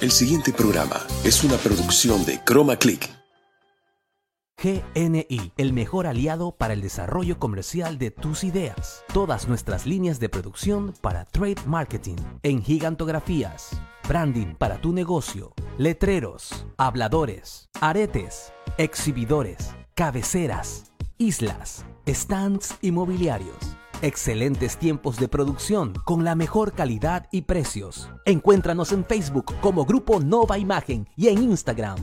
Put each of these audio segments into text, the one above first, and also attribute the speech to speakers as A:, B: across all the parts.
A: El siguiente programa es una producción de Chroma Click.
B: GNI, el mejor aliado para el desarrollo comercial de tus ideas. Todas nuestras líneas de producción para trade marketing, en gigantografías, branding para tu negocio, letreros, habladores, aretes, exhibidores, cabeceras, islas, stands inmobiliarios Excelentes tiempos de producción con la mejor calidad y precios. Encuéntranos en Facebook como Grupo Nova Imagen y en Instagram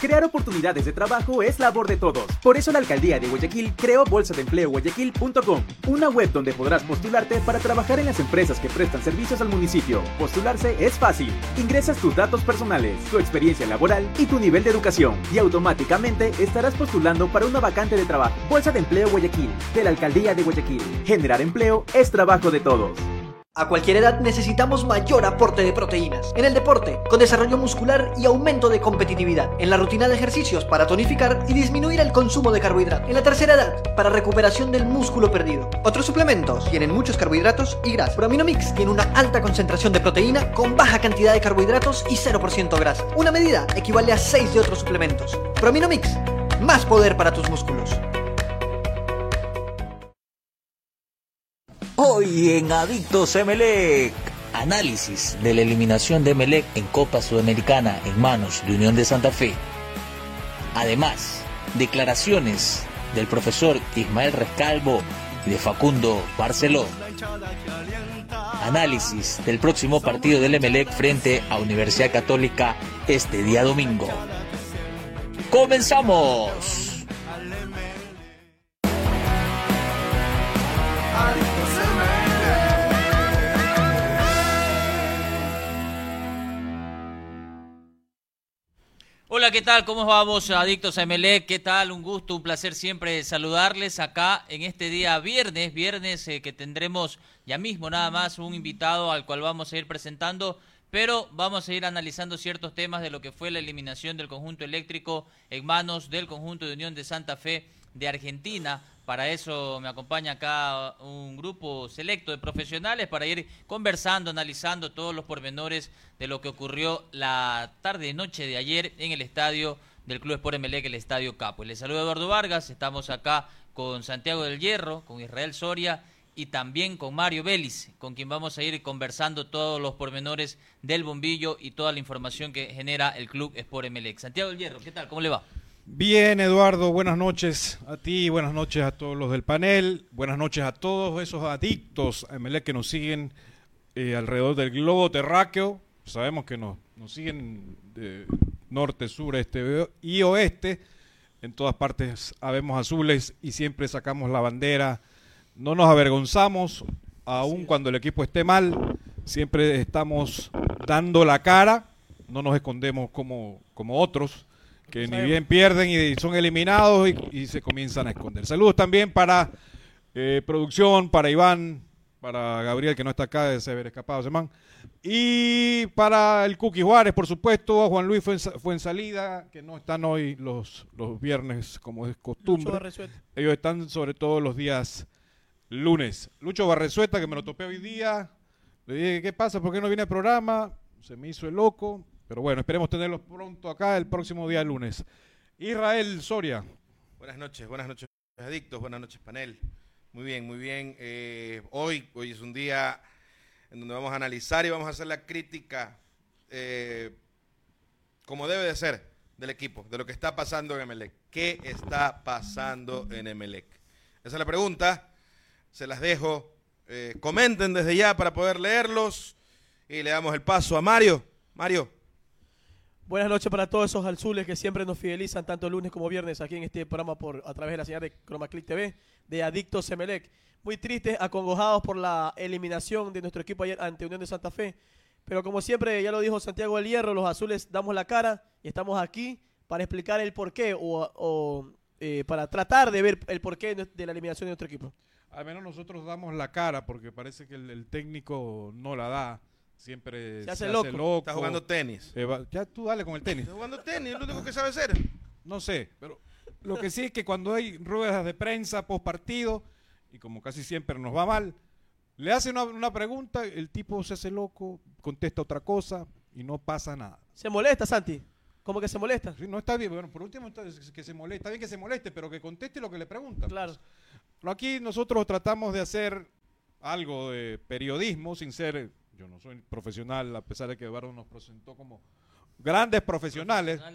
C: Crear oportunidades de trabajo es labor de todos. Por eso la alcaldía de Guayaquil creó bolsa de empleo guayaquil.com, una web donde podrás postularte para trabajar en las empresas que prestan servicios al municipio. Postularse es fácil. Ingresas tus datos personales, tu experiencia laboral y tu nivel de educación y automáticamente estarás postulando para una vacante de trabajo. Bolsa de empleo Guayaquil, de la alcaldía de Guayaquil. Generar empleo es trabajo de todos.
D: A cualquier edad necesitamos mayor aporte de proteínas. En el deporte, con desarrollo muscular y aumento de competitividad. En la rutina de ejercicios para tonificar y disminuir el consumo de carbohidratos. En la tercera edad, para recuperación del músculo perdido. Otros suplementos tienen muchos carbohidratos y grasa. Prominomix tiene una alta concentración de proteína con baja cantidad de carbohidratos y 0% grasa. Una medida equivale a 6 de otros suplementos. Prominomix, más poder para tus músculos.
E: Hoy en Adictos Emelec, análisis de la eliminación de Emelec en Copa Sudamericana en manos de Unión de Santa Fe. Además, declaraciones del profesor Ismael Rescalvo y de Facundo Barceló. Análisis del próximo partido del Emelec frente a Universidad Católica este día domingo. ¡Comenzamos!
F: ¿Qué tal? ¿Cómo vamos, adictos a MLE? ¿Qué tal? Un gusto, un placer siempre saludarles acá en este día viernes, viernes eh, que tendremos ya mismo nada más un invitado al cual vamos a ir presentando, pero vamos a ir analizando ciertos temas de lo que fue la eliminación del conjunto eléctrico en manos del conjunto de Unión de Santa Fe de Argentina para eso me acompaña acá un grupo selecto de profesionales para ir conversando, analizando todos los pormenores de lo que ocurrió la tarde noche de ayer en el estadio del Club Sport Emelec, el Estadio Capo. Les saludo Eduardo Vargas, estamos acá con Santiago del Hierro, con Israel Soria y también con Mario Vélez, con quien vamos a ir conversando todos los pormenores del bombillo y toda la información que genera el Club Sport Emelec. Santiago del Hierro, ¿qué tal? ¿Cómo le va?
G: Bien, Eduardo, buenas noches a ti, buenas noches a todos los del panel, buenas noches a todos esos adictos a MLE que nos siguen eh, alrededor del globo terráqueo. Sabemos que nos, nos siguen de norte, sur, este y oeste. En todas partes habemos azules y siempre sacamos la bandera. No nos avergonzamos, aun cuando el equipo esté mal. Siempre estamos dando la cara, no nos escondemos como, como otros que ni bien pierden y son eliminados y, se comienzan a esconder. Saludos también para eh, producción, para Iván, para Gabriel que no está acá, de se haber escapado ese Y para el Cookie Juárez, por supuesto, a Juan Luis fue en, salida, que no están hoy los, los viernes como es costumbre. Ellos están sobre todo los días lunes. Lucho Barresueta, que me lo topé hoy día. Le dije, ¿qué pasa? ¿Por qué no viene el programa? Se me hizo el loco. Pero bueno, esperemos tenerlos pronto acá el próximo día lunes. Israel Soria.
H: Buenas noches, buenas noches, adictos, buenas noches, panel. Muy bien, muy bien. Eh, hoy, hoy es un día en donde vamos a analizar y vamos a hacer la crítica eh, como debe de ser del equipo, de lo que está pasando en Emelec. ¿Qué está pasando en Emelec? Esa es la pregunta. Se las dejo. Eh, comenten desde ya para poder leerlos. Y le damos el paso a Mario. Mario.
I: Buenas noches para todos esos azules que siempre nos fidelizan tanto lunes como viernes aquí en este programa por a través de la señal de ChromaClick TV de Adictos Semelec. Muy tristes, acongojados por la eliminación de nuestro equipo ayer ante Unión de Santa Fe. Pero como siempre, ya lo dijo Santiago del Hierro, los azules damos la cara y estamos aquí para explicar el porqué o, eh, para tratar de ver el porqué de la eliminación de nuestro equipo.
G: Al menos nosotros damos la cara porque parece que el técnico no la da siempre
I: se hace, loco.
H: Está jugando tenis.
G: ya tú dale con el tenis.
H: Está jugando tenis, es lo único que sabe hacer.
G: No sé, pero lo que sí es que cuando hay ruedas de prensa post partido, y como casi siempre nos va mal, Le hace una, una pregunta, el tipo se hace loco, contesta otra cosa y no pasa nada.
I: Se molesta, Santi. ¿Cómo que se molesta?
G: Sí, no está bien, bueno, por último está- que se moleste, está bien que se moleste, pero que conteste lo que le preguntan.
I: Claro.
G: Pero aquí nosotros tratamos de hacer algo de periodismo sin ser, yo no soy profesional, a pesar de que Eduardo nos presentó como grandes profesionales.
F: No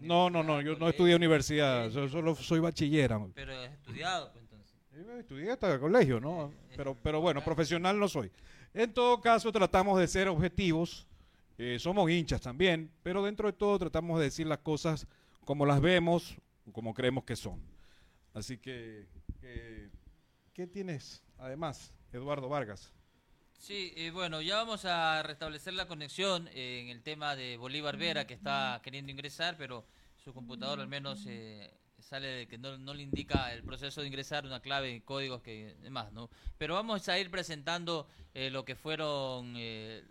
G: No, no, no, yo no estudié universidad, yo solo soy bachillera.
F: Pero he estudiado, pues entonces.
G: Estudié hasta el colegio, ¿no? Pero, pero bueno, profesional no soy. En todo caso, tratamos de ser objetivos. eh, somos hinchas también, pero dentro de todo tratamos de decir las cosas como las vemos, como creemos que son. Así que, que- ¿qué tienes además, Eduardo Vargas?
F: Sí, eh, bueno, ya vamos a restablecer la conexión eh, en el tema de Bolívar Vera, que está queriendo ingresar, pero su computador al menos eh, sale de que no, no le indica el proceso de ingresar una clave y códigos que demás, ¿no? Pero vamos a ir presentando eh, lo que fueron eh,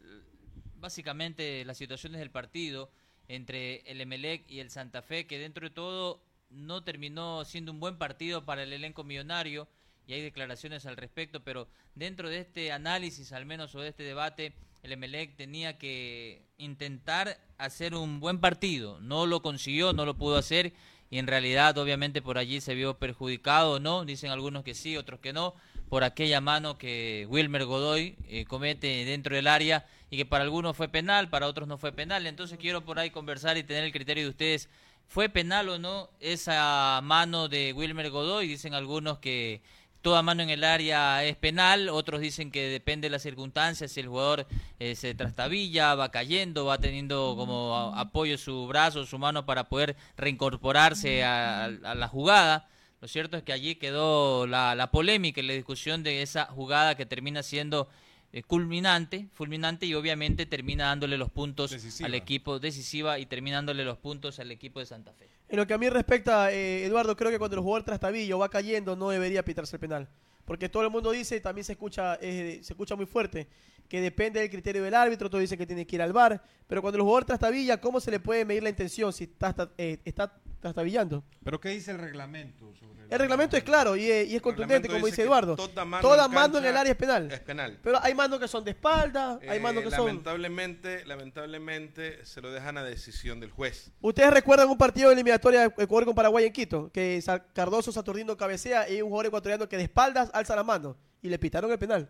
F: básicamente las situaciones del partido entre el Emelec y el Santa Fe, que dentro de todo no terminó siendo un buen partido para el elenco millonario y hay declaraciones al respecto, pero dentro de este análisis al menos o de este debate, el Emelec tenía que intentar hacer un buen partido, no lo consiguió, no lo pudo hacer y en realidad obviamente por allí se vio perjudicado, ¿no? Dicen algunos que sí, otros que no, por aquella mano que Wilmer Godoy eh, comete dentro del área y que para algunos fue penal, para otros no fue penal, entonces quiero por ahí conversar y tener el criterio de ustedes. ¿Fue penal o no esa mano de Wilmer Godoy? Dicen algunos que toda mano en el área es penal, otros dicen que depende de las circunstancias, si el jugador eh, se trastabilla, va cayendo, va teniendo como a- apoyo su brazo, su mano para poder reincorporarse a, a la jugada. Lo cierto es que allí quedó la, la polémica y la discusión de esa jugada que termina siendo eh, culminante, fulminante y obviamente termina dándole los puntos
G: Decisiva.
F: al equipo decisiva y termina dándole los puntos al equipo de Santa Fe.
I: En lo que a mí respecta, eh, Eduardo, creo que cuando el jugador trastabillo va cayendo no debería pitarse el penal. Porque todo el mundo dice, también se escucha, eh, se escucha muy fuerte, que depende del criterio del árbitro, todos dicen que tiene que ir al bar, pero cuando el jugador trastabilla, ¿cómo se le puede medir la intención si está, está, eh, está trastabillando?
G: ¿Pero qué dice el reglamento? Sobre
I: El reglamento es claro y es, y es contundente, como
H: dice
I: Eduardo.
H: toda mano
I: Toda
H: en
I: mano en
H: cancha
I: el área es penal.
H: es penal.
I: Pero hay manos que son de espalda, hay
H: Eh,
I: manos que son...
H: lamentablemente, lamentablemente se lo dejan a decisión del juez.
I: ¿Ustedes recuerdan un partido de eliminatoria de Ecuador con Paraguay en Quito? Que Cardoso Saturnino cabecea y hay un jugador ecuatoriano que de espaldas alza la mano y le pitaron el penal.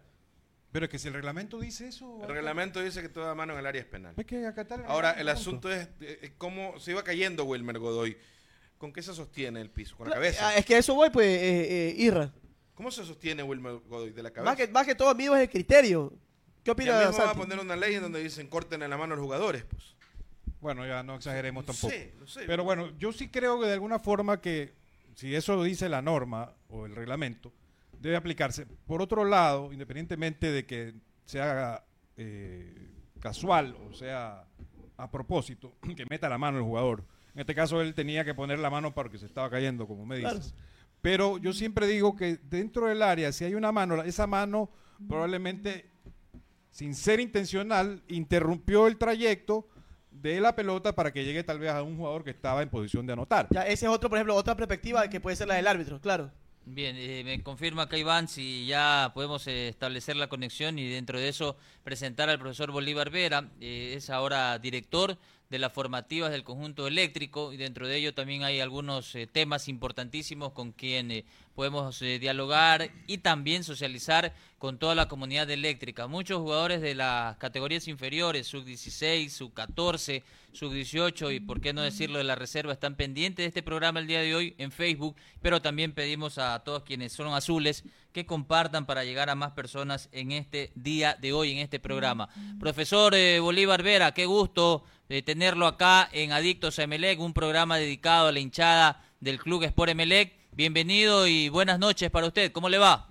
G: Pero es que si el reglamento dice eso...
H: El reglamento dice que toda mano en el área es penal.
G: Hay que acatar el
H: Ahora, el asunto es eh, cómo se iba cayendo Wilmer Godoy. ¿Con qué se sostiene el piso? ¿Con la
I: Ah,
H: cabeza?
I: Es que eso voy, pues, eh, eh, Irra.
H: ¿Cómo se sostiene Wilmer Godoy? ¿De la cabeza?
I: Más que, más que todo, amigo, es el criterio. ¿Qué opina
H: mismo va a
I: Santi?
H: poner una ley en donde dicen corten en la mano a los jugadores. Pues.
G: Bueno, ya no exageremos
H: No
G: tampoco.
H: sé, no sé.
G: Pero bueno, yo sí creo que de alguna forma que si eso lo dice la norma o el reglamento, debe aplicarse. Por otro lado, independientemente de que se haga eh, casual o sea a propósito, que meta la mano el jugador. En este caso él tenía que poner la mano porque se estaba cayendo, como me dices. Pero yo siempre digo que dentro del área, si hay una mano, esa mano probablemente sin ser intencional, interrumpió el trayecto de la pelota para que llegue tal vez a un jugador que estaba en posición de anotar.
I: Ya, ese es otro, por ejemplo, otra perspectiva que puede ser la del árbitro, claro.
F: Bien, eh, me confirma acá Iván si ya podemos eh, establecer la conexión y dentro de eso presentar al profesor Bolívar Vera, eh, es ahora director de las formativas del conjunto eléctrico y dentro de ello también hay algunos eh, temas importantísimos con quien eh, podemos eh, dialogar y también socializar con toda la comunidad eléctrica. Muchos jugadores de las categorías inferiores, sub 16, sub 14, sub 18 y por qué no decirlo de la reserva están pendientes de este programa el día de hoy en Facebook, pero también pedimos a todos quienes son azules que compartan para llegar a más personas en este día de hoy, en este programa. Profesor eh, Bolívar Vera, qué gusto eh, tenerlo acá en Adictos a Emelec, un programa dedicado a la hinchada del Club Sport Emelec. Bienvenido y buenas noches para usted. ¿Cómo le va?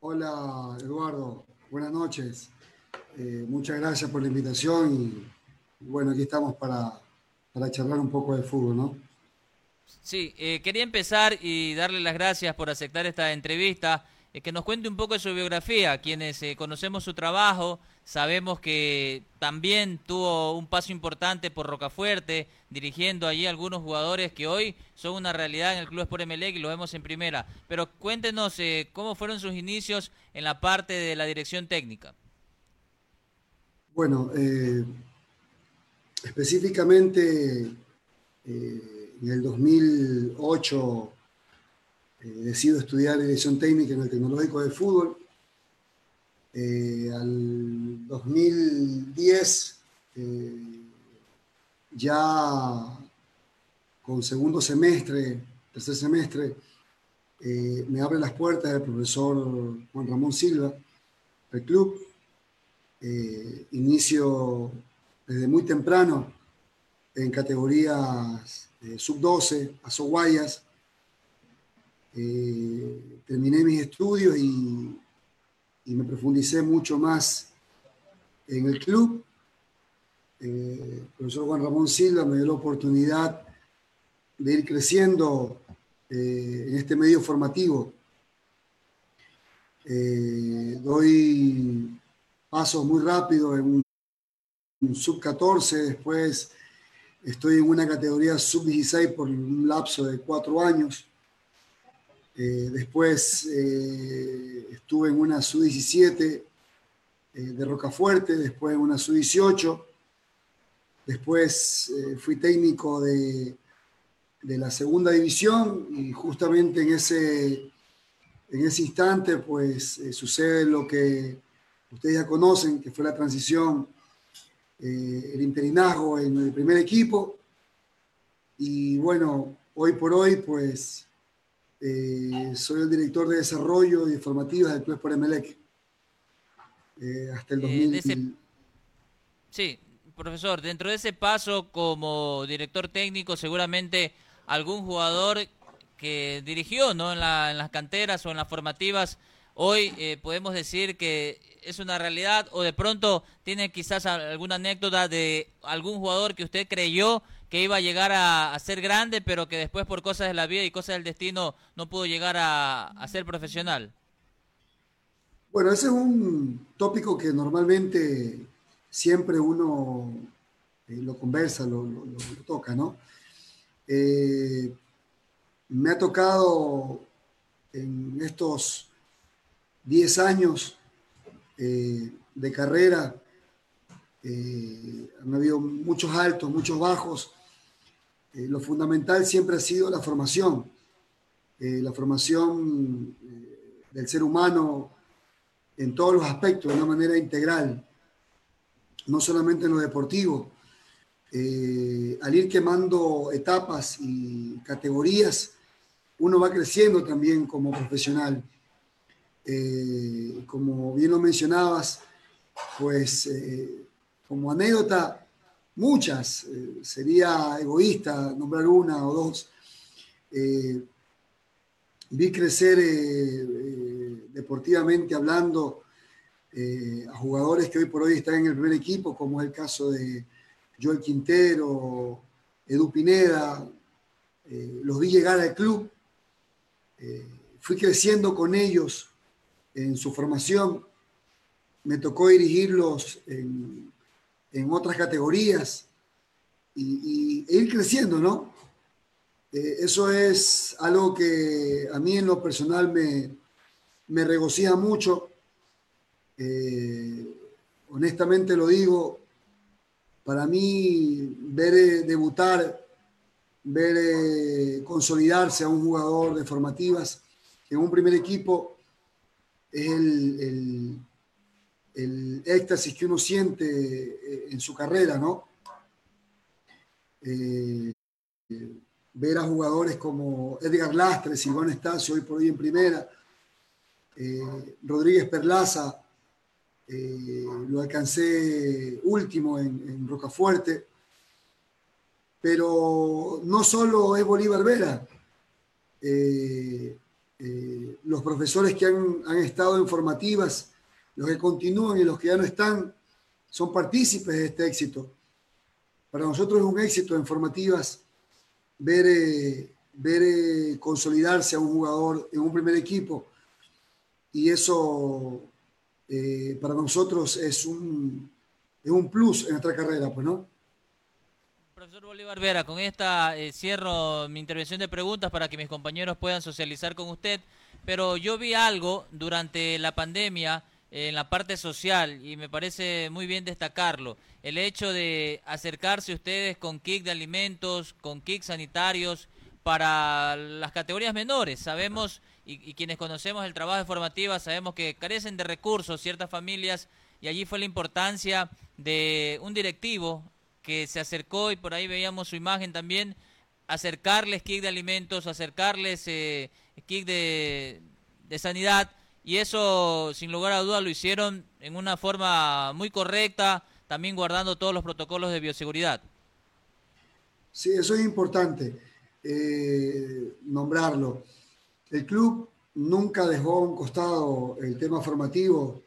J: Hola Eduardo, buenas noches. Eh, muchas gracias por la invitación y, bueno, aquí estamos para, para charlar un poco de fútbol, ¿no?
F: Sí, eh, quería empezar y darle las gracias por aceptar esta entrevista, eh, que nos cuente un poco de su biografía, quienes conocemos su trabajo, Sabemos que también tuvo un paso importante por Rocafuerte, dirigiendo allí algunos jugadores que hoy son una realidad en el Club Sport Emelec y lo vemos en primera. Pero cuéntenos eh, cómo fueron sus inicios en la parte de la dirección técnica.
J: Bueno, eh, específicamente eh, en el 2008 decido estudiar dirección técnica en el Tecnológico de Fútbol eh, al 2010, eh, ya con segundo semestre, tercer semestre, eh, me abre las puertas el profesor Juan Ramón Silva, del club. inicio desde muy temprano en categorías sub-12, a Soguayas. terminé mis estudios y y me profundicé mucho más en el club. Eh, el profesor Juan Ramón Silva me dio la oportunidad de ir creciendo eh, en este medio formativo. Eh, doy pasos muy rápidos en un, sub 14, después estoy en una categoría sub 16 por un lapso de cuatro años. Eh, después eh, estuve en una sub-17 eh, de Rocafuerte, después en una sub-18. Después fui técnico de, de, la segunda división y justamente en ese, en ese instante pues sucede lo que ustedes ya conocen, que fue la transición, el interinazgo en el primer equipo. Y bueno, hoy por hoy pues eh, soy el director de desarrollo y informativas del Club por Emelec. Eh, hasta el 2000.
F: Eh, sí, profesor, dentro de ese paso como director técnico, seguramente algún jugador que dirigió ¿no? en, las canteras o en las formativas, hoy podemos decir que es una realidad o de pronto tiene quizás alguna anécdota de algún jugador que usted creyó que iba a llegar a, ser grande, pero que después por cosas de la vida y cosas del destino no pudo llegar a, ser profesional?
J: Bueno, ese es un tópico que normalmente siempre uno eh, lo conversa, lo, toca, ¿no? Eh, me ha tocado en estos 10 años eh, de carrera, han habido muchos altos, muchos bajos, eh, lo fundamental siempre ha sido la formación, eh, la formación eh, del ser humano en todos los aspectos, de una manera integral, no solamente en lo deportivo. al ir quemando etapas y categorías, uno va creciendo también como profesional. como bien lo mencionabas, pues como anécdota, muchas, eh, sería egoísta nombrar una o dos. Eh, vi crecer eh, deportivamente hablando a jugadores que hoy por hoy están en el primer equipo, como es el caso de Joel Quintero, Edu Pineda, los vi llegar al club, fui creciendo con ellos en su formación, me tocó dirigirlos en, en otras categorías y, e ir creciendo, ¿no? Eh, eso es algo que a mí en lo personal me, me regocija mucho. Eh, honestamente lo digo, para mí ver eh, debutar, ver consolidarse a un jugador de formativas en un primer equipo es el éxtasis que uno siente eh, en su carrera, ¿no? Eh, ver a jugadores como Edgar Lastre, Silván Estacio, hoy por hoy en primera, eh, Rodríguez Perlaza, lo alcancé último en, en, Rocafuerte, pero no solo es Bolívar Vera, los profesores que han, han estado en formativas, los que continúan y los que ya no están son partícipes de este éxito. Para nosotros es un éxito en formativas ver, eh, ver eh, consolidarse a un jugador en un primer equipo y eso eh, para nosotros es un, es un plus en nuestra carrera, pues, ¿no?
F: Profesor Bolívar Vera, con esta eh, cierro mi intervención de preguntas para que mis compañeros puedan socializar con usted, pero yo vi algo durante la pandemia en la parte social y me parece muy bien destacarlo. El hecho de acercarse ustedes con kit de alimentos, con kits sanitarios para las categorías menores. Sabemos, y, quienes conocemos el trabajo de formativa, sabemos que carecen de recursos ciertas familias y allí fue la importancia de un directivo que se acercó y por ahí veíamos su imagen también, acercarles kit de alimentos, acercarles eh, kit de, de sanidad y eso sin lugar a duda lo hicieron en una forma muy correcta, también guardando todos los protocolos de bioseguridad.
J: Sí, eso es importante eh, nombrarlo. El club nunca dejó a un costado el tema formativo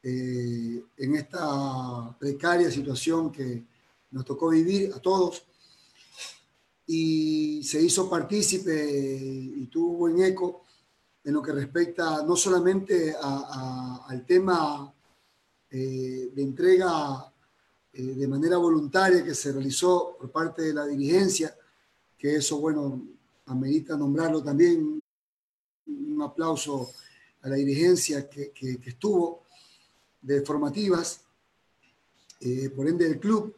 J: eh, en esta precaria situación que nos tocó vivir a todos y se hizo partícipe y tuvo buen eco en lo que respecta no solamente al tema eh, de entrega eh, de manera voluntaria que se realizó por parte de la dirigencia, que eso, bueno, amerita nombrarlo también, un aplauso a la dirigencia que, estuvo de formativas, eh, por ende del club,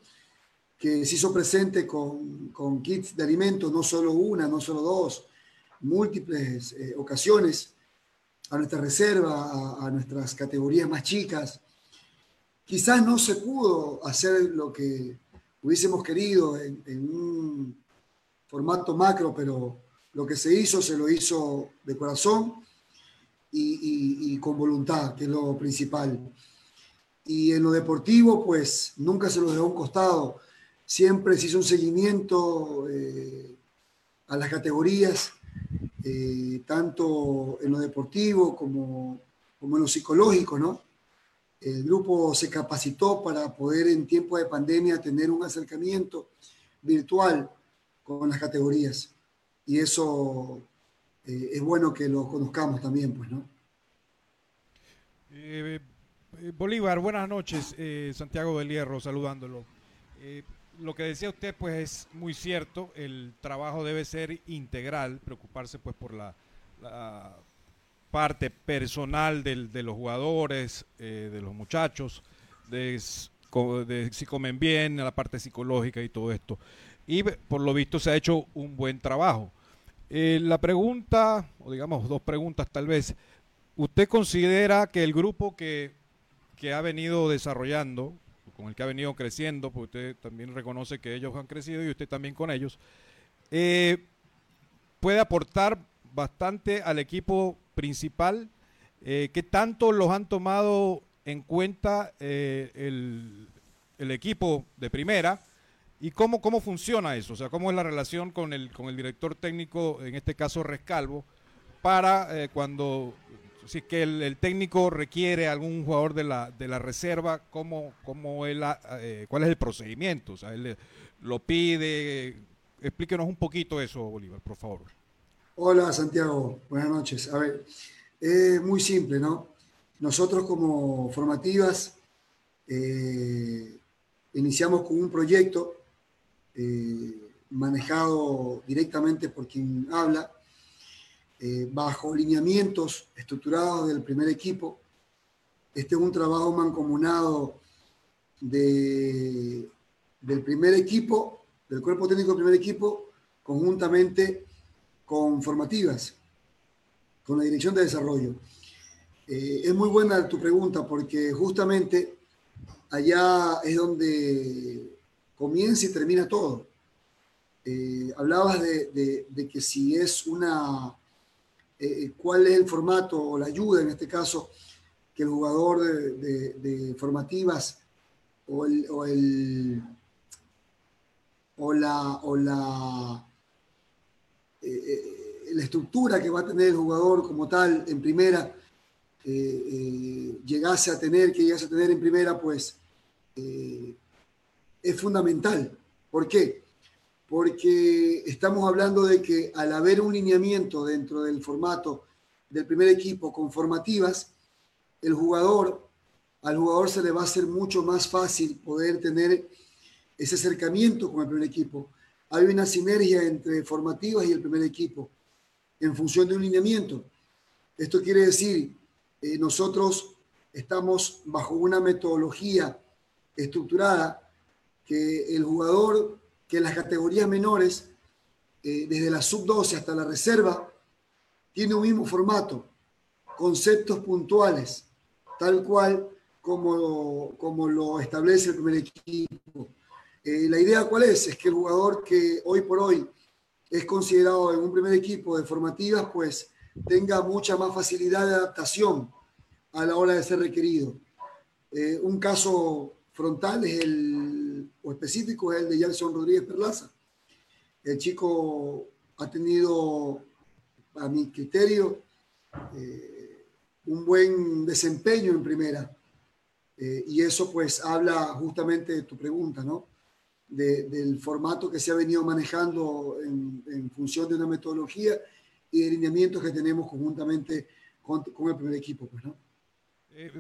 J: que se hizo presente con, con kits de alimentos, no solo una, no solo dos, múltiples eh, ocasiones a nuestra reserva, a, nuestras categorías más chicas. Quizás no se pudo hacer lo que hubiésemos querido en, un formato macro, pero lo que se hizo se lo hizo de corazón y, y, con voluntad, que es lo principal. Y en lo deportivo, pues nunca se lo dejó a un costado. Siempre se hizo un seguimiento eh, a las categorías eh, tanto en lo deportivo como, como en lo psicológico, ¿no? El grupo se capacitó para poder en tiempo de pandemia tener un acercamiento virtual con las categorías. Y eso eh, es bueno que lo conozcamos también, pues, ¿no?
G: Eh, Bolívar, buenas noches. Santiago del Hierro saludándolo lo que decía usted pues es muy cierto, el trabajo debe ser integral, preocuparse pues por la, parte personal de los jugadores, eh, de los muchachos, de, si comen bien, la parte psicológica y todo esto. Y por lo visto se ha hecho un buen trabajo. Eh, la pregunta, o digamos dos preguntas tal vez, ¿usted considera que el grupo que, que ha venido desarrollando, con el que ha venido creciendo, porque usted también reconoce que ellos han crecido y usted también con ellos, eh, puede aportar bastante al equipo principal. Eh, ¿Qué tanto los han tomado en cuenta eh, el, equipo de primera? ¿Y cómo, cómo funciona eso? O sea, ¿cómo es la relación con el, con el director técnico, en este caso Rescalvo, para cuando si que el, técnico requiere algún jugador de la, de la reserva, ¿cómo, cómo él, eh, ¿cuál es el procedimiento? O sea, él lo pide. Explíquenos un poquito eso, Bolívar, por favor.
J: Hola, Santiago. Buenas noches. A ver, es muy simple, ¿no? Nosotros como formativas eh, iniciamos con un proyecto eh, manejado directamente por quien habla, eh, bajo lineamientos estructurados del primer equipo. Este es un trabajo mancomunado de, del primer equipo, del cuerpo técnico del primer equipo, conjuntamente con formativas, con la dirección de desarrollo. Eh, es muy buena tu pregunta porque justamente allá es donde comienza y termina todo. Eh, hablabas de, que si es una eh, cuál es el formato o la ayuda, en este caso, que el jugador de, formativas o, el, o, la, o la, eh, eh, la estructura que va a tener el jugador como tal en primera, llegase a tener, que llegase a tener en primera, pues es fundamental. ¿Por qué? Porque estamos hablando de que al haber un lineamiento dentro del formato del primer equipo con formativas, el jugador al jugador se le va a hacer mucho más fácil poder tener ese acercamiento con el primer equipo. Hay una sinergia entre formativas y el primer equipo en función de un lineamiento. Esto quiere decir, eh, nosotros estamos bajo una metodología estructurada que el jugador, que las categorías menores, eh, desde la sub-12 hasta la reserva, tiene un mismo formato, conceptos puntuales, tal cual como, como lo establece el primer equipo. Eh, la idea cuál es? Es que el jugador que hoy por hoy es considerado en un primer equipo de formativas, pues tenga mucha más facilidad de adaptación a la hora de ser requerido. Eh, un caso frontal es el, o específico es el de Jackson Rodríguez Perlaza. El chico ha tenido, a mi criterio, eh, un buen desempeño en primera. Eh, y eso pues habla justamente de tu pregunta, ¿no? del formato que se ha venido manejando en, función de una metodología y de lineamientos que tenemos conjuntamente con, con el primer equipo, pues, ¿no?
G: Eh,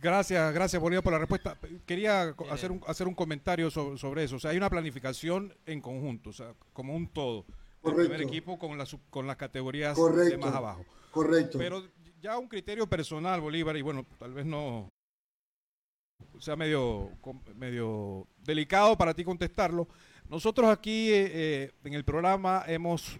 G: gracias, gracias Bolívar por la respuesta. Quería hacer un, hacer un comentario sobre, sobre, eso. O sea, hay una planificación en conjunto, o sea, como un todo. Correcto. El primer equipo con, las con las categorías de más abajo.
J: Correcto.
G: Pero ya un criterio personal, Bolívar, y bueno, tal vez no sea medio, medio delicado para ti contestarlo. Nosotros aquí eh, eh, en el programa hemos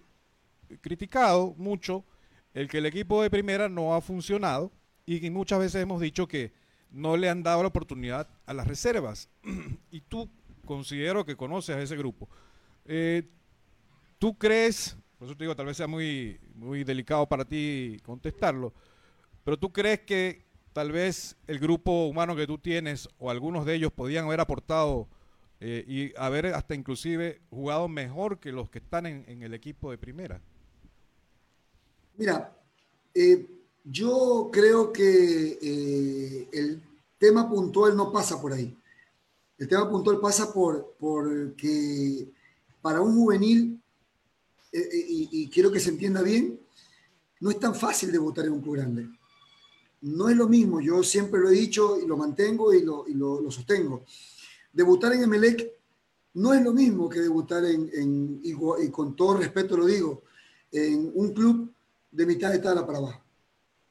G: criticado mucho el que el equipo de primera no ha funcionado y muchas veces hemos dicho que no le han dado la oportunidad a las reservas. y tú considero que conoces a ese grupo. Eh, ¿Tú crees, por eso te digo, tal vez sea muy, muy delicado para ti contestarlo, pero tú crees que tal vez el grupo humano que tú tienes o algunos de ellos podían haber aportado eh, y haber hasta inclusive jugado mejor que los que están en, el equipo de primera?
J: Mira, eh, yo creo que eh, el tema puntual no pasa por ahí. El tema puntual pasa por, que para un juvenil, eh, eh, y, quiero que se entienda bien, no es tan fácil debutar en un club grande. No es lo mismo, yo siempre lo he dicho y lo mantengo y lo, sostengo. Debutar en Emelec no es lo mismo que debutar en, y, con todo respeto lo digo, en un club de mitad de tabla para abajo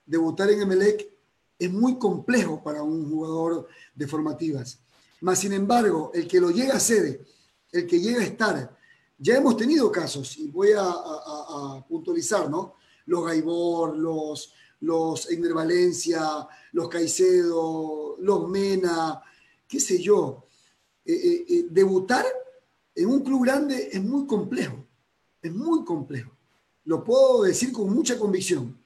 J: debutar en Emelec es muy complejo para un jugador de formativas. Más sin embargo, el que lo llega a ser, el que llega a estar, ya hemos tenido casos, y voy a, puntualizar, ¿no? Los Gaibor, los, los Valencia, los Caicedo, los Mena, qué sé yo. Eh, eh, eh, debutar en un club grande es muy complejo, es muy complejo. Lo puedo decir con mucha convicción.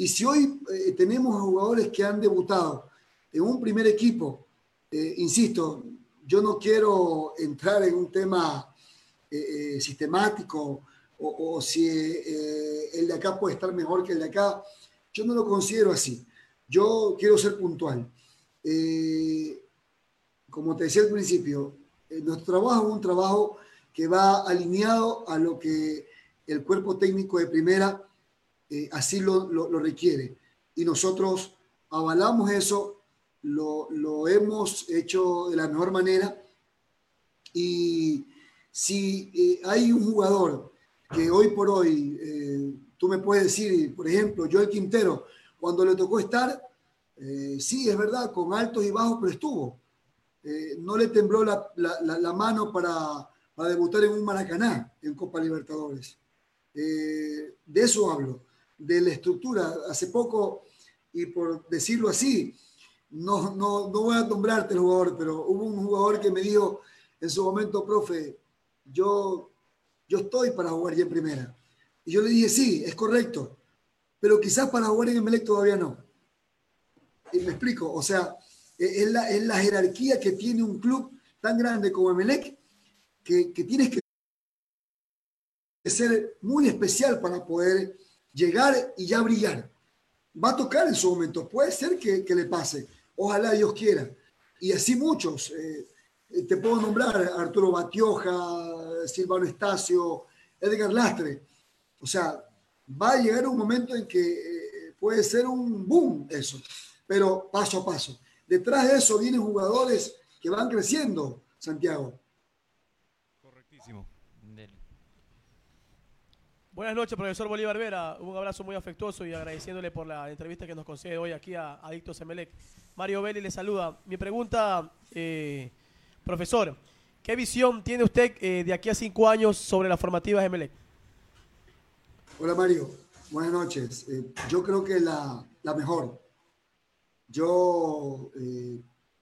J: Y si hoy eh, tenemos jugadores que han debutado en un primer equipo, eh, insisto, yo no quiero entrar en un tema eh, sistemático o, si el de acá puede estar mejor que el de acá, yo no lo considero así. Yo quiero ser puntual. como te decía al principio, nuestro trabajo es un trabajo que va alineado a lo que el cuerpo técnico de primera eh, así lo, requiere. Y nosotros avalamos eso, lo, hemos hecho de la mejor manera. Y si eh, hay un jugador que hoy por hoy, eh, tú me puedes decir, por ejemplo, Joel Quintero, cuando le tocó estar, sí, es verdad, con altos y bajos, pero estuvo. no le tembló la, mano para, para, debutar en un Maracaná, en Copa Libertadores. de eso hablo de la estructura. Hace poco, y por decirlo así, no, no, no voy a nombrarte el jugador, pero hubo un jugador que me dijo en su momento, profe, yo, yo estoy para jugar ya en primera. Y yo le dije, sí, es correcto, pero quizás para jugar en Emelec todavía no. Y me explico, o sea, e, es la, es la jerarquía que tiene un club tan grande como Emelec, que, que tienes que ser muy especial para poder llegar y ya brillar. Va a tocar en su momento, puede ser que, le pase, ojalá Dios quiera. Y así muchos, eh, eh, te puedo nombrar Arturo Batioja, Silvano Estacio, Edgar Lastre. O sea, va a llegar un momento en que eh, puede ser un boom eso, pero paso a paso. detrás de eso vienen jugadores que van creciendo, Santiago.
I: Buenas noches, profesor Bolívar Vera. Un abrazo muy afectuoso y agradeciéndole por la entrevista que nos concede hoy aquí a Adicto Semelec. Mario Belli le saluda. Mi pregunta, eh, profesor, ¿qué visión tiene usted eh, de aquí a cinco años sobre las formativas Emelec?
J: Hola Mario, buenas noches. Eh, yo creo que la, la mejor. Yo,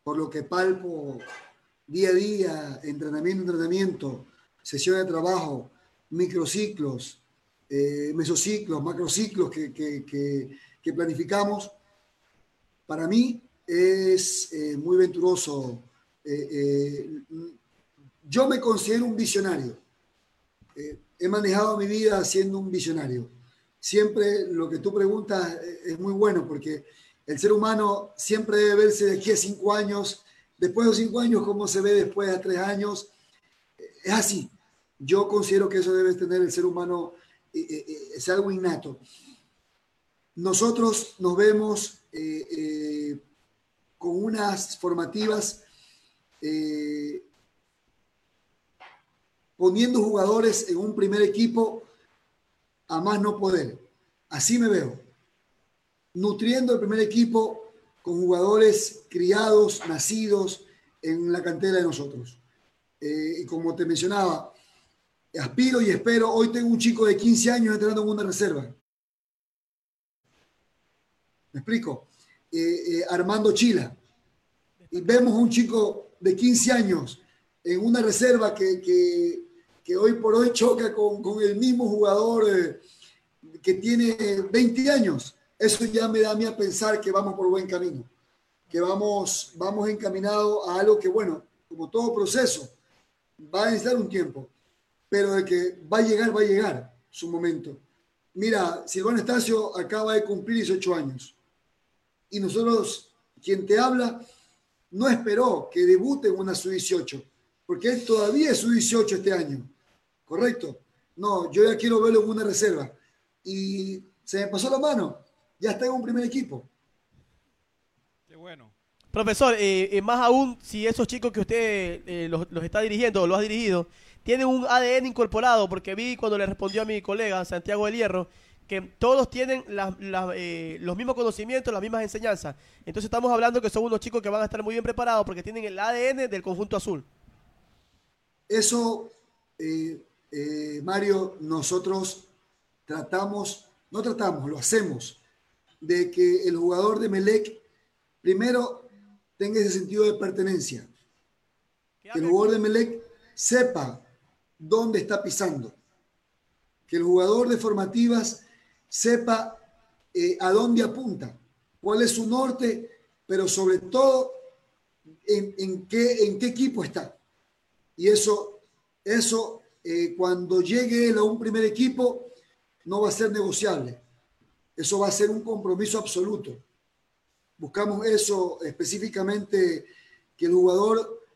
J: por lo que palpo día a día, entrenamiento, entrenamiento, sesiones de trabajo, microciclos, eh, mesociclos, macrociclos que, planificamos, para mí es eh, muy venturoso. Eh, yo me considero un visionario. he manejado mi vida siendo un visionario. Siempre lo que tú preguntas es muy bueno porque el ser humano siempre debe verse de aquí a cinco años, después de cinco años, cómo se ve después de tres años. Es así. Yo considero que eso debe tener el ser humano eh, eh, eh, es algo innato. Nosotros nos vemos con unas formativas poniendo jugadores en un primer equipo a más no poder. Así me veo. Nutriendo el primer equipo con jugadores criados, nacidos en la cantera de nosotros. y como te mencionaba, aspiro y espero. Hoy tengo un chico de 15 años entrando en una reserva. ¿Me explico? Eh, eh, Armando Chila. Y vemos un chico de 15 años en una reserva que, que, hoy por hoy choca con, con el mismo jugador eh, que tiene 20 años. Eso ya me da a mí a pensar que vamos por buen camino, que vamos, vamos encaminados a algo que, bueno, como todo proceso, va a necesitar un tiempo pero de que va a llegar, va a llegar su momento. Mira, Silvano Estacio acaba de cumplir 18 años y nosotros, quien te habla, no esperó que debute en una sub-18, porque él todavía es sub-18 este año, ¿correcto? No, yo ya quiero verlo en una reserva y se me pasó la mano, ya está en un primer equipo.
I: Qué bueno. Profesor, eh, eh, más aún si esos chicos que usted eh, los, los, está dirigiendo o lo ha dirigido, tiene un ADN incorporado, porque vi cuando le respondió a mi colega Santiago del Hierro, que todos tienen eh, los mismos conocimientos, las mismas enseñanzas. Entonces estamos hablando que son unos chicos que van a estar muy bien preparados porque tienen el ADN del conjunto azul.
J: Eso, eh, eh, Mario, nosotros tratamos, no tratamos, lo hacemos, de que el jugador de Melec primero tenga ese sentido de pertenencia. Que el jugador de Melec sepa dónde está pisando. Que el jugador de formativas sepa eh, a dónde apunta, cuál es su norte, pero sobre todo en, qué, en qué equipo está. Y eso, eso eh, cuando llegue él a un primer equipo, no va a ser negociable. Eso va a ser un compromiso absoluto. Buscamos eso específicamente, que el jugador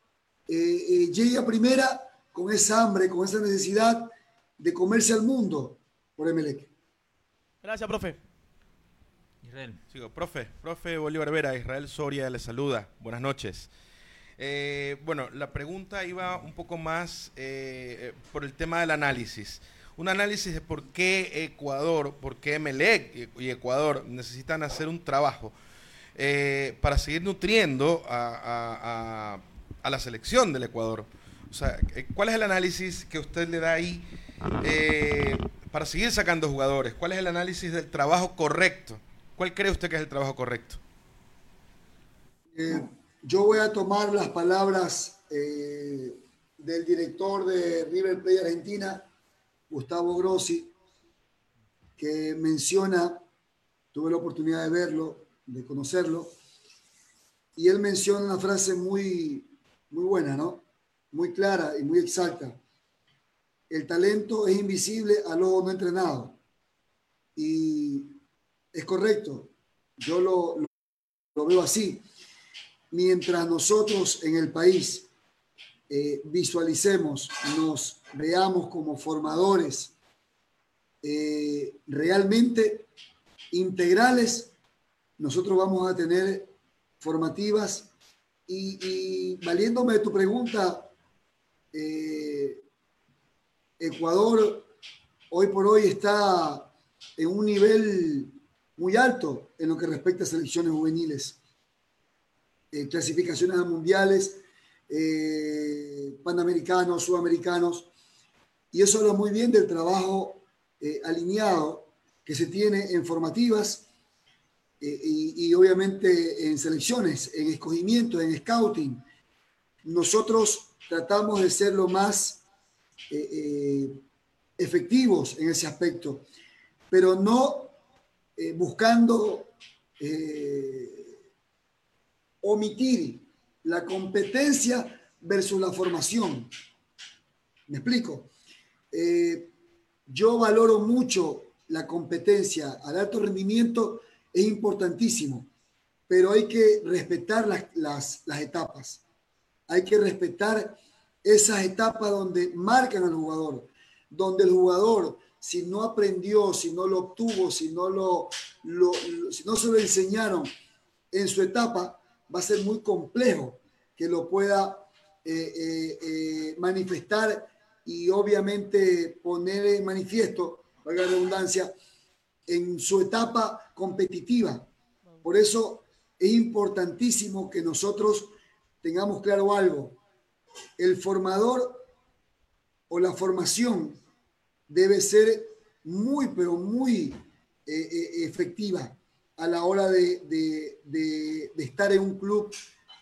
J: eh, llegue a primera con esa hambre, con esa necesidad de comerse al mundo por Emelec.
I: Gracias, profe.
H: Israel. Sigo, profe, profe Bolívar Vera, Israel Soria le saluda. Buenas noches. Eh, bueno, la pregunta iba un poco más eh, por el tema del análisis. Un análisis de por qué Ecuador, por qué Emelec y Ecuador necesitan hacer un trabajo eh, para seguir nutriendo a la selección del Ecuador. O sea, eh, ¿cuál es el análisis que usted le da ahí eh, para seguir sacando jugadores? ¿Cuál es el análisis del trabajo correcto? ¿Cuál cree usted que es el trabajo correcto?
J: Eh, yo voy a tomar las palabras del director de River Plate Argentina, Gustavo Grossi, que menciona, tuve la oportunidad de verlo, de conocerlo, y él menciona una frase muy, muy buena, ¿no? Muy clara y muy exacta. El talento es invisible al ojo no entrenado. Y es correcto, yo lo, lo, veo así. Mientras nosotros en el país eh, visualicemos, nos veamos como formadores eh, realmente integrales, nosotros vamos a tener formativas. Y, valiéndome de tu pregunta, eh, Ecuador hoy por hoy está en un nivel muy alto en lo que respecta a selecciones juveniles, eh, clasificaciones a mundiales, eh, panamericanos, sudamericanos, y eso habla muy bien del trabajo alineado que se tiene en formativas y, obviamente en selecciones, en escogimiento, en scouting. Nosotros tratamos de ser lo más efectivos en ese aspecto, pero no eh, buscando eh, omitir la competencia versus la formación. ¿Me explico? Eh, yo valoro mucho la competencia al alto rendimiento, es importantísimo, pero hay que respetar las, las, las etapas. Hay que respetar esas etapas donde marcan al jugador, donde el jugador si no aprendió, si no lo obtuvo, si no, lo, si no se lo enseñaron en su etapa, va a ser muy complejo que lo pueda eh, eh, eh, manifestar y obviamente poner en manifiesto, valga la redundancia, en su etapa competitiva. Por eso es importantísimo que nosotros tengamos claro algo. El formador o la formación debe ser muy, pero muy eh, eh, efectiva a la hora de, estar en un club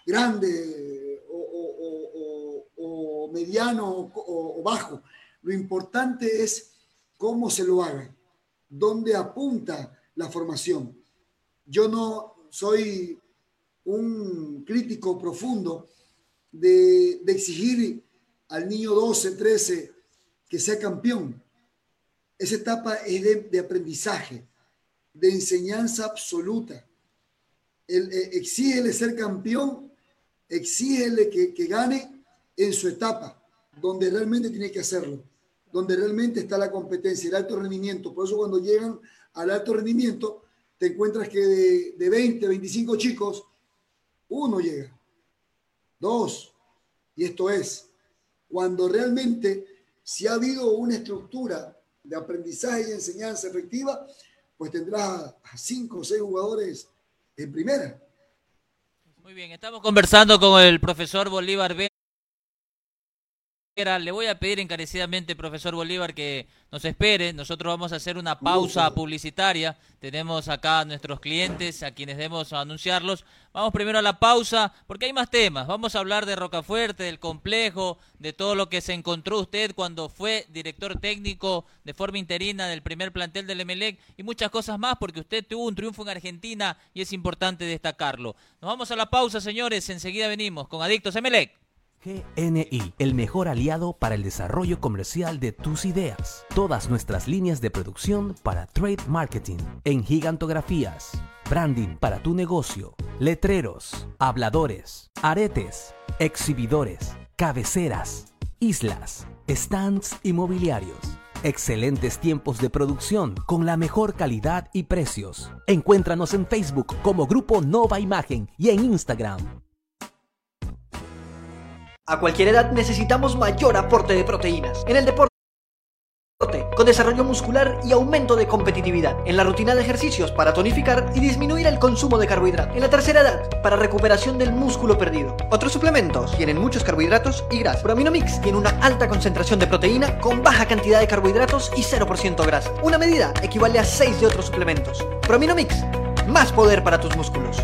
J: grande o, mediano o, bajo. Lo importante es cómo se lo haga, dónde apunta la formación. Yo no soy un crítico profundo de, exigir al niño 12, 13 que sea campeón esa etapa es de, aprendizaje, de enseñanza absoluta. El, eh, exígele ser campeón, exígele que, que gane en su etapa, donde realmente tiene que hacerlo, donde realmente está la competencia, el alto rendimiento. Por eso cuando llegan al alto rendimiento, te encuentras que de, de 20, 25 chicos, uno llega, dos. Y esto es, cuando realmente si ha habido una estructura de aprendizaje y enseñanza efectiva, pues tendrá a cinco o seis jugadores en primera.
F: Muy bien, estamos conversando con el profesor Bolívar B. Le voy a pedir encarecidamente, profesor Bolívar, que nos espere. Nosotros vamos a hacer una pausa publicitaria. Tenemos acá a nuestros clientes, a quienes debemos anunciarlos. Vamos primero a la pausa, porque hay más temas. Vamos a hablar de Rocafuerte, del complejo, de todo lo que se encontró usted cuando fue director técnico de forma interina del primer plantel del Emelec y muchas cosas más, porque usted tuvo un triunfo en Argentina y es importante destacarlo. Nos vamos a la pausa, señores. Enseguida venimos con Adictos Emelec.
B: GNI, el mejor aliado para el desarrollo comercial de tus ideas. Todas nuestras líneas de producción para trade marketing, en gigantografías, branding para tu negocio, letreros, habladores, aretes, exhibidores, cabeceras, islas, stands inmobiliarios. Excelentes tiempos de producción con la mejor calidad y precios. Encuéntranos en Facebook como Grupo Nova Imagen y en Instagram
D: a cualquier edad necesitamos mayor aporte de proteínas. En el deporte con desarrollo muscular y aumento de competitividad, en la rutina de ejercicios para tonificar y disminuir el consumo de carbohidratos, en la tercera edad para recuperación del músculo perdido. Otros suplementos tienen muchos carbohidratos y grasa. Prominomix tiene una alta concentración de proteína con baja cantidad de carbohidratos y 0% grasa. Una medida equivale a 6 de otros suplementos. Prominomix, más poder para tus músculos.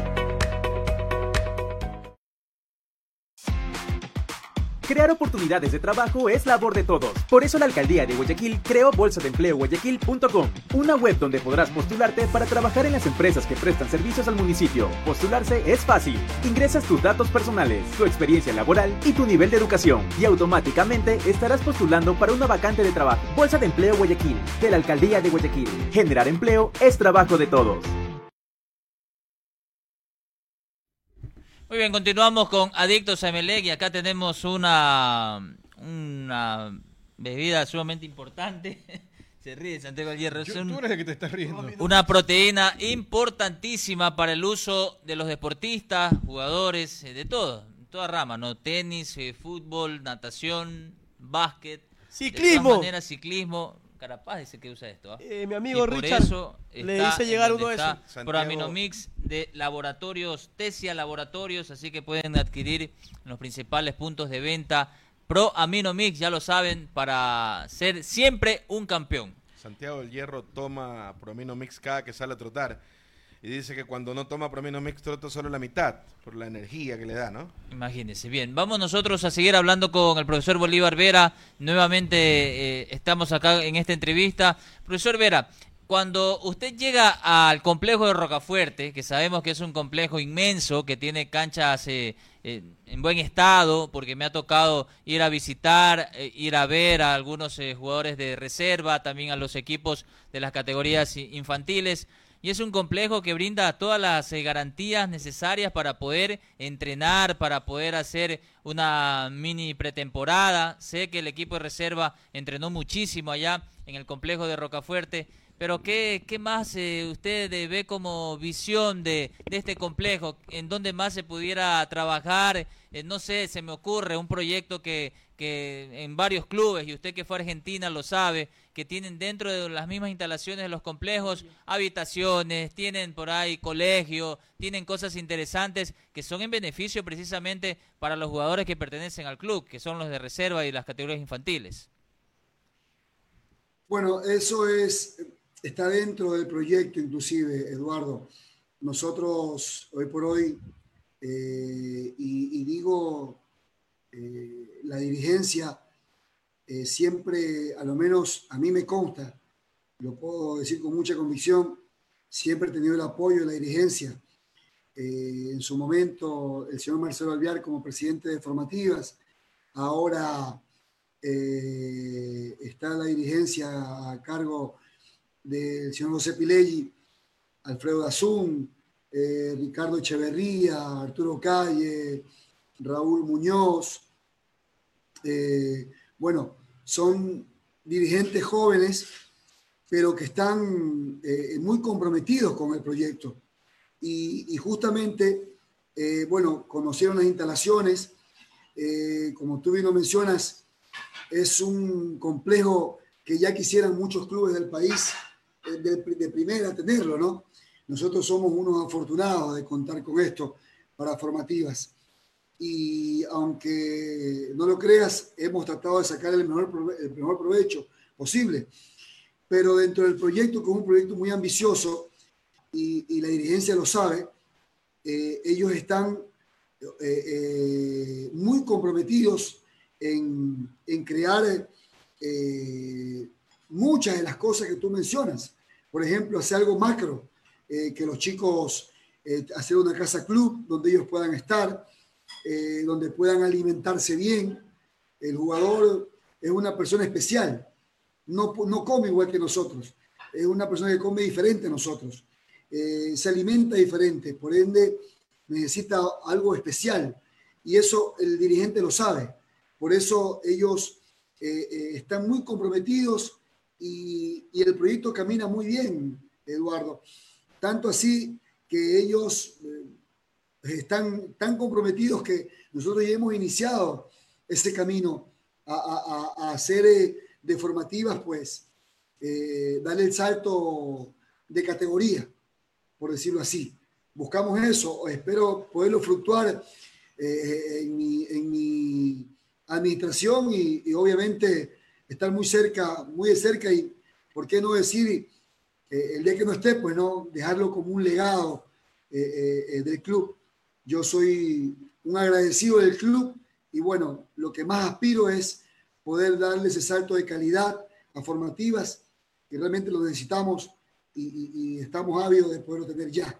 C: Crear oportunidades de trabajo es labor de todos. Por eso la alcaldía de Guayaquil creó Bolsa de Empleo Guayaquil.com, una web donde podrás postularte para trabajar en las empresas que prestan servicios al municipio. Postularse es fácil. Ingresas tus datos personales, tu experiencia laboral y tu nivel de educación y automáticamente estarás postulando para una vacante de trabajo. Bolsa de Empleo Guayaquil, de la alcaldía de Guayaquil. Generar empleo es trabajo de todos.
F: Muy bien, continuamos con Adictos a Emelec y acá tenemos una, una bebida sumamente importante. Se ríe Santiago del Hierro. Es
G: Yo-
F: un-
G: tú eres el que te estás riendo.
F: una proteína importantísima para el uso de los deportistas, jugadores, eh, de todo, en toda rama, ¿no? Tenis, eh, fútbol, natación, básquet.
I: Ciclismo.
F: De todas maneras, ciclismo. Carapaz dice que usa esto. ¿ah?
I: Eh, mi amigo
F: Y por
I: Richard
F: eso
I: le hice llegar uno de esos.
H: Santiago-
F: Proaminomix de laboratorios, Tesia Laboratorios, así que pueden adquirir en los principales puntos de venta Pro Aminomix, ya lo saben, para ser siempre un campeón.
H: Santiago del Hierro toma Promino Mix cada que sale a trotar. Y dice que cuando no toma Promino Mix trota solo la mitad, por la energía que le da, ¿no?
F: Imagínense, bien, vamos nosotros a seguir hablando con el profesor Bolívar Vera. Nuevamente eh, estamos acá en esta entrevista. Profesor Vera, cuando usted llega al complejo de Rocafuerte, que sabemos que es un complejo inmenso, que tiene canchas eh, eh, en buen estado, porque me ha tocado ir a visitar, ir a ver a algunos jugadores de reserva, también a los equipos de las categorías infantiles. Y es un complejo que brinda todas las eh, garantías necesarias para poder entrenar, para poder hacer una mini pretemporada. Sé que el equipo de reserva entrenó muchísimo allá en el complejo de Rocafuerte. Pero ¿qué, qué más eh, usted ve como visión de, de este complejo? ¿En dónde más se pudiera trabajar? Eh, no sé, se me ocurre un proyecto que, que en varios clubes, y usted que fue a Argentina lo sabe, que tienen dentro de las mismas instalaciones de los complejos habitaciones, tienen por ahí colegio, tienen cosas interesantes que son en beneficio precisamente para los jugadores que pertenecen al club, que son los de reserva y las categorías infantiles.
J: Bueno, eso es, está dentro del proyecto inclusive, Eduardo. Nosotros hoy por hoy, eh, y, digo, eh, la dirigencia eh, siempre, a lo menos a mí me consta, lo puedo decir con mucha convicción, siempre he tenido el apoyo de la dirigencia. Eh, en su momento, el señor Marcelo Alviar como presidente de formativas, ahora eh, está la dirigencia a cargo del señor José Pileggi, Alfredo Dazún, Ricardo Echeverría, Arturo Calle, Raúl Muñoz. Bueno, son dirigentes jóvenes, pero que están eh, muy comprometidos con el proyecto. Y, justamente, eh, bueno, conocieron las instalaciones. eh, como tú bien lo mencionas, es un complejo que ya quisieran muchos clubes del país de primera tenerlo, ¿no? Nosotros somos unos afortunados de contar con esto para formativas. Y aunque no lo creas, hemos tratado de sacar el mejor, el mejor provecho posible. Pero dentro del proyecto, que es un proyecto muy ambicioso, y, y la dirigencia lo sabe, eh, ellos están eh, eh, muy comprometidos en, en crear eh, muchas de las cosas que tú mencionas. Por ejemplo, hacer algo macro, eh, que los chicos, eh, hacer una casa club donde ellos puedan estar, eh, donde puedan alimentarse bien. El jugador es una persona especial, no, no come igual que nosotros, es una persona que come diferente a nosotros, eh, se alimenta diferente, por ende necesita algo especial y eso el dirigente lo sabe. Por eso ellos eh, están muy comprometidos y, y el proyecto camina muy bien, Eduardo. Tanto así que ellos están tan comprometidos que nosotros ya hemos iniciado ese camino a, hacer eh, de formativas, pues, eh, darle el salto de categoría, por decirlo así. Buscamos eso, espero poderlo fluctuar eh, en, mi, administración y, y obviamente estar muy cerca, muy de cerca y, ¿por qué no decir, eh, el día que no esté, pues no, dejarlo como un legado eh, eh, eh, del club. Yo soy un agradecido del club y bueno, lo que más aspiro es poder darle ese salto de calidad a formativas que realmente lo necesitamos y, y- y estamos ávidos de poderlo tener ya.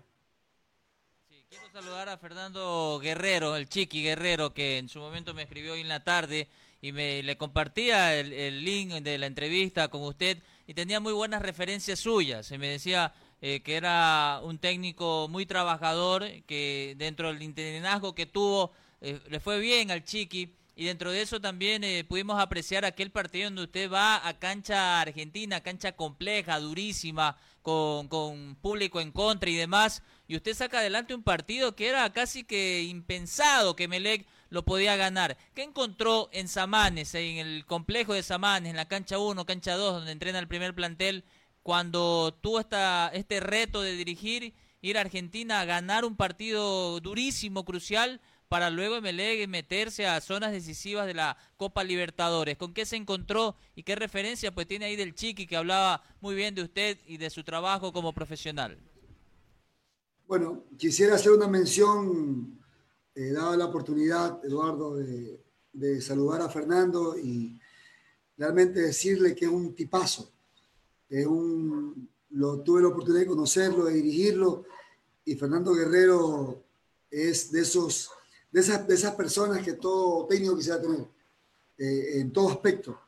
F: Quiero saludar a Fernando Guerrero, el Chiqui Guerrero, que en su momento me escribió hoy en la tarde y me le compartía el, el link de la entrevista con usted y tenía muy buenas referencias suyas. Y me decía eh, que era un técnico muy trabajador, que dentro del liderazgo que tuvo eh, le fue bien al Chiqui. Y dentro de eso también eh, pudimos apreciar aquel partido donde usted va a cancha argentina, cancha compleja, durísima, con, con público en contra y demás, y usted saca adelante un partido que era casi que impensado que Melec lo podía ganar. ¿Qué encontró en Samanes, en el complejo de Samanes, en la cancha 1, cancha 2, donde entrena el primer plantel, cuando tuvo esta, este reto de dirigir, ir a Argentina a ganar un partido durísimo, crucial, para luego MLE meterse a zonas decisivas de la Copa Libertadores. ¿Con qué se encontró y qué referencia pues tiene ahí del Chiqui que hablaba muy bien de usted y de su trabajo como profesional?
J: Bueno, quisiera hacer una mención, eh, dada la oportunidad, Eduardo, de saludar a Fernando y realmente decirle que es un tipazo. Es un, lo, tuve la oportunidad de conocerlo, de dirigirlo, y Fernando Guerrero es de esos de esas, de esas personas que todo técnico quisiera tener, eh, en todo aspecto.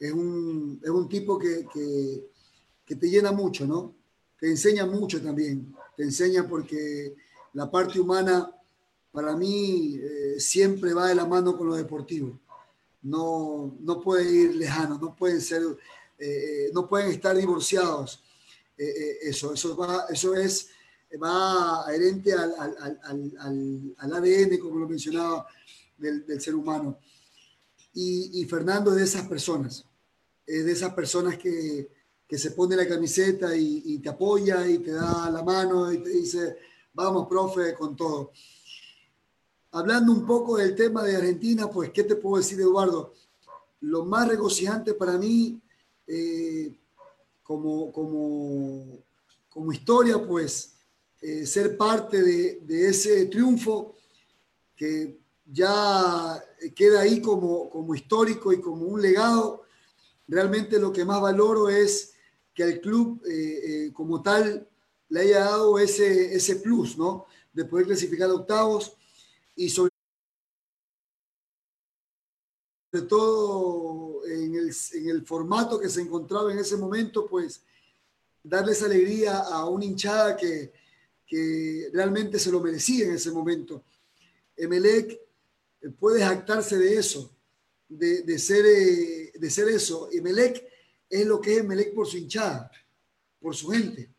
J: Es un, es un tipo que, que, te llena mucho, ¿no? Te enseña mucho también. Te enseña porque la parte humana, para mí, eh, siempre va de la mano con lo deportivo. No, no puede ir lejano, no pueden ser, eh, no pueden estar divorciados. eso, eso, va, eso es va adherente al, al, al, al, ADN, como lo mencionaba, del, del ser humano. Y, y, Fernando es de esas personas, es de esas personas que, que se pone la camiseta y, y, te apoya y te da la mano y te dice, vamos, profe, con todo. Hablando un poco del tema de Argentina, pues, ¿qué te puedo decir, Eduardo? Lo más regocijante para mí, eh, como, como, como historia, pues, eh, ser parte de, ese triunfo que ya queda ahí como, como histórico y como un legado. Realmente lo que más valoro es que al club eh, como tal le haya dado ese, ese plus, ¿no? De poder clasificar a octavos y sobre todo en el, en el formato que se encontraba en ese momento, pues darles alegría a una hinchada que, que realmente se lo merecía en ese momento. Emelec eh, puede jactarse de eso, de, de ser, eh, de ser eso. Emelec es lo que es Emelec por su hinchada, por su gente.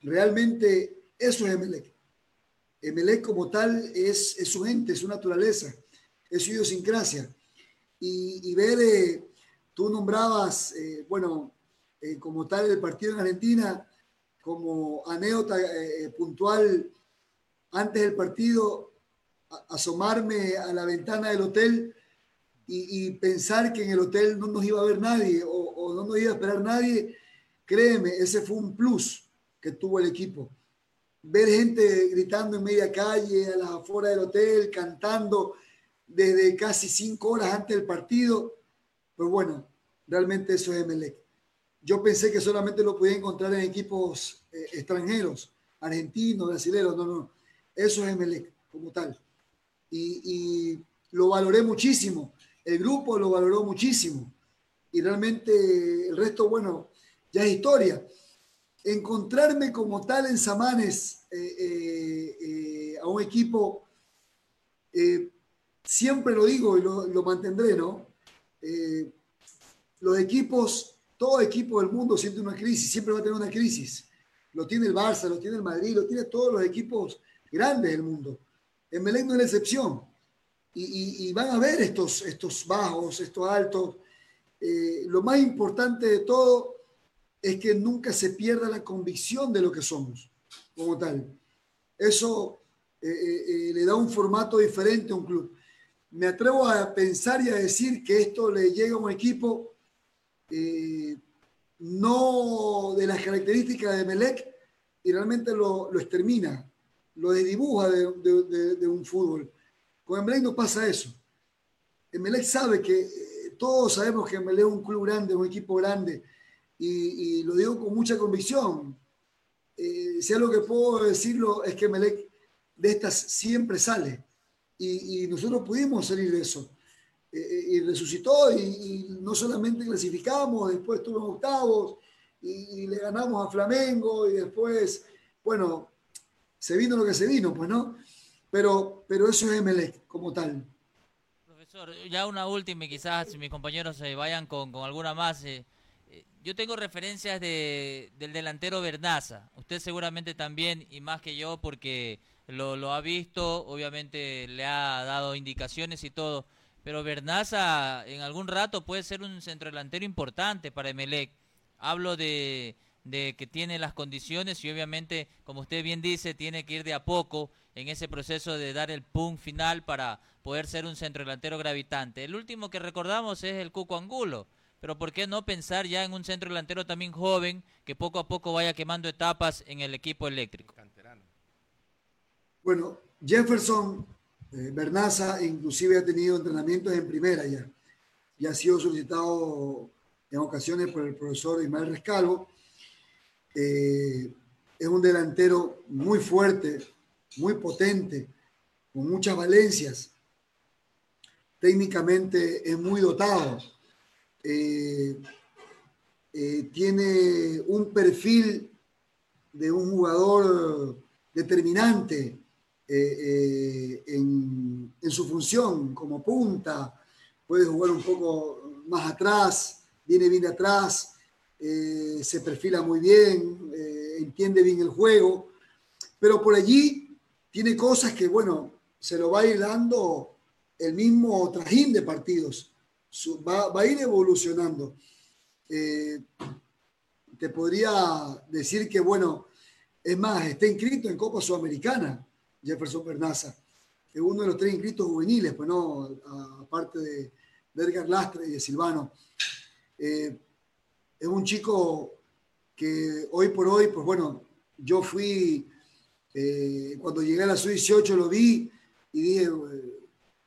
J: Realmente eso es Emelec. Emelec como tal es, es su gente, es su naturaleza, es su idiosincrasia. Y, y ver, eh, tú nombrabas, eh, bueno, eh, como tal el partido en Argentina, como anécdota eh, puntual antes del partido, asomarme a la ventana del hotel y, y, pensar que en el hotel no nos iba a ver nadie o, o, no nos iba a esperar nadie, créeme, ese fue un plus que tuvo el equipo. Ver gente gritando en media calle, a las afueras del hotel, cantando desde casi cinco horas antes del partido, pues bueno, realmente eso es Emelec. Yo pensé que solamente lo podía encontrar en equipos eh, extranjeros, argentinos, brasileños, no, no, eso es Emelec como tal. Y, lo valoré muchísimo, el grupo lo valoró muchísimo. Y realmente el resto, bueno, ya es historia. Encontrarme como tal en Samanes eh, eh, a un equipo, siempre lo digo y lo, mantendré, ¿no? Eh, los equipos todo equipo del mundo siente una crisis, siempre va a tener una crisis. Lo tiene el Barça, lo tiene el Madrid, lo tiene todos los equipos grandes del mundo. En Melec no es la excepción. Y, van a ver estos, bajos, estos altos. Eh, lo más importante de todo es que nunca se pierda la convicción de lo que somos, como tal. Eso eh le da un formato diferente a un club. Me atrevo a pensar y a decir que esto le llega a un equipo eh, no de las características de Melec y realmente lo, lo extermina, lo desdibuja de, un fútbol. Con Emelec no pasa eso. Emelec sabe que eh, todos sabemos que Emelec es un club grande, un equipo grande, y, lo digo con mucha convicción. Eh, si algo que puedo decirlo es que Emelec de estas siempre sale, y, nosotros pudimos salir de eso. Eh, y resucitó y, no solamente clasificamos, después estuvimos octavos y, le ganamos a Flamengo y después, bueno, se vino lo que se vino, pues no, pero, pero eso es Emelec como tal.
F: Profesor, ya una última y quizás mis compañeros se vayan con, con alguna más. Eh, eh, yo tengo referencias de, del delantero Bernaza. Seguramente también, y más que yo, porque lo, ha visto, obviamente le ha dado indicaciones y todo. Pero Bernaza en algún rato puede ser un centrodelantero importante para Emelec. Hablo de, que tiene las condiciones y obviamente, como usted bien dice, tiene que ir de a poco en ese proceso de dar el punto final para poder ser un centrodelantero gravitante. El último que recordamos es el Cuco Angulo, pero ¿por qué no pensar ya en un centro delantero también joven que poco a poco vaya quemando etapas en el equipo eléctrico?
J: Bueno, Jefferson eh, Bernaza inclusive ha tenido entrenamientos en primera ya y ha sido solicitado en ocasiones por el profesor Ismael Rescalvo. Eh, es un delantero muy fuerte, muy potente, con muchas valencias. Técnicamente es muy dotado. Eh, eh, tiene un perfil de un jugador determinante en, en, su función como punta. Puede jugar un poco más atrás, viene bien atrás, se perfila muy bien, entiende bien el juego, pero por allí tiene cosas que, bueno, se lo va a ir dando el mismo trajín de partidos. Va, a ir evolucionando. Eh, te podría decir que, bueno, es más, está inscrito en Copa Sudamericana, Jefferson Bernaza, es uno de los tres inscritos juveniles, pues no, aparte de, Edgar Lastre y de Silvano. Eh, es un chico que hoy por hoy, pues bueno, yo fui eh, cuando llegué a la sub-18 lo vi y dije,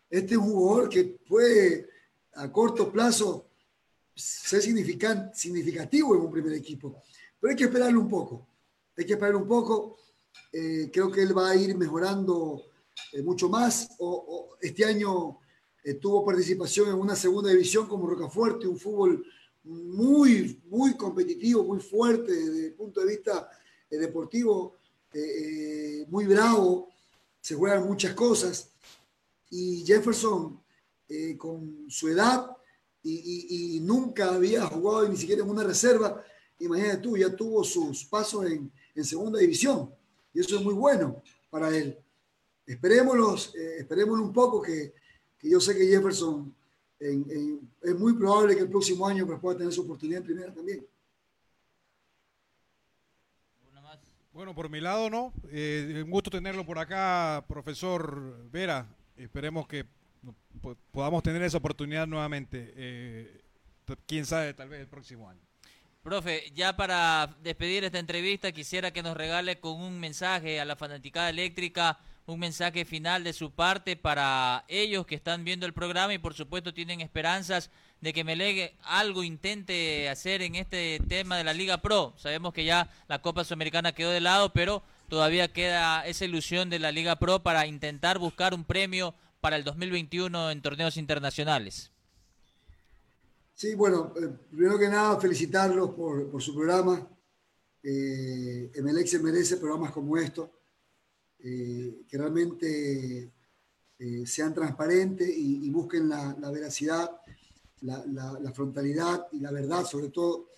J: este es un jugador que puede a corto plazo ser significativo en un primer equipo. Pero hay que esperarlo un poco. Hay que esperar un poco. Eh, creo que él va a ir mejorando eh, mucho más. O, este año tuvo participación en una segunda división como Rocafuerte, un fútbol muy, muy competitivo, muy fuerte desde el punto de vista deportivo eh, muy bravo, se juegan muchas cosas. Y Jefferson, eh, con su edad y, nunca había jugado ni siquiera en una reserva, imagínate tú, ya tuvo sus pasos en, segunda división. Y eso es muy bueno para él. Esperémoslo, eh, un poco, que, yo sé que Jefferson es muy probable que el próximo año pues, pueda tener su oportunidad en primera también.
G: Bueno, por mi lado no. Eh, un gusto tenerlo por acá, profesor Vera. Esperemos que podamos tener esa oportunidad nuevamente. Eh, quién sabe, tal vez el próximo año.
F: Profe, ya para despedir esta entrevista, quisiera que nos regale con un mensaje a la fanaticada eléctrica, un mensaje final de su parte para ellos que están viendo el programa y por supuesto tienen esperanzas de que Melegue algo intente hacer en este tema de la Liga Pro. Sabemos que ya la Copa Sudamericana quedó de lado, pero todavía queda esa ilusión de la Liga Pro para intentar buscar un premio para el 2021 en torneos internacionales.
J: Sí, bueno, eh, primero que nada felicitarlos por, su programa. Eh, se merece programas como estos, eh, que realmente eh, sean transparentes y, busquen la, la veracidad la, frontalidad y la verdad sobre todo.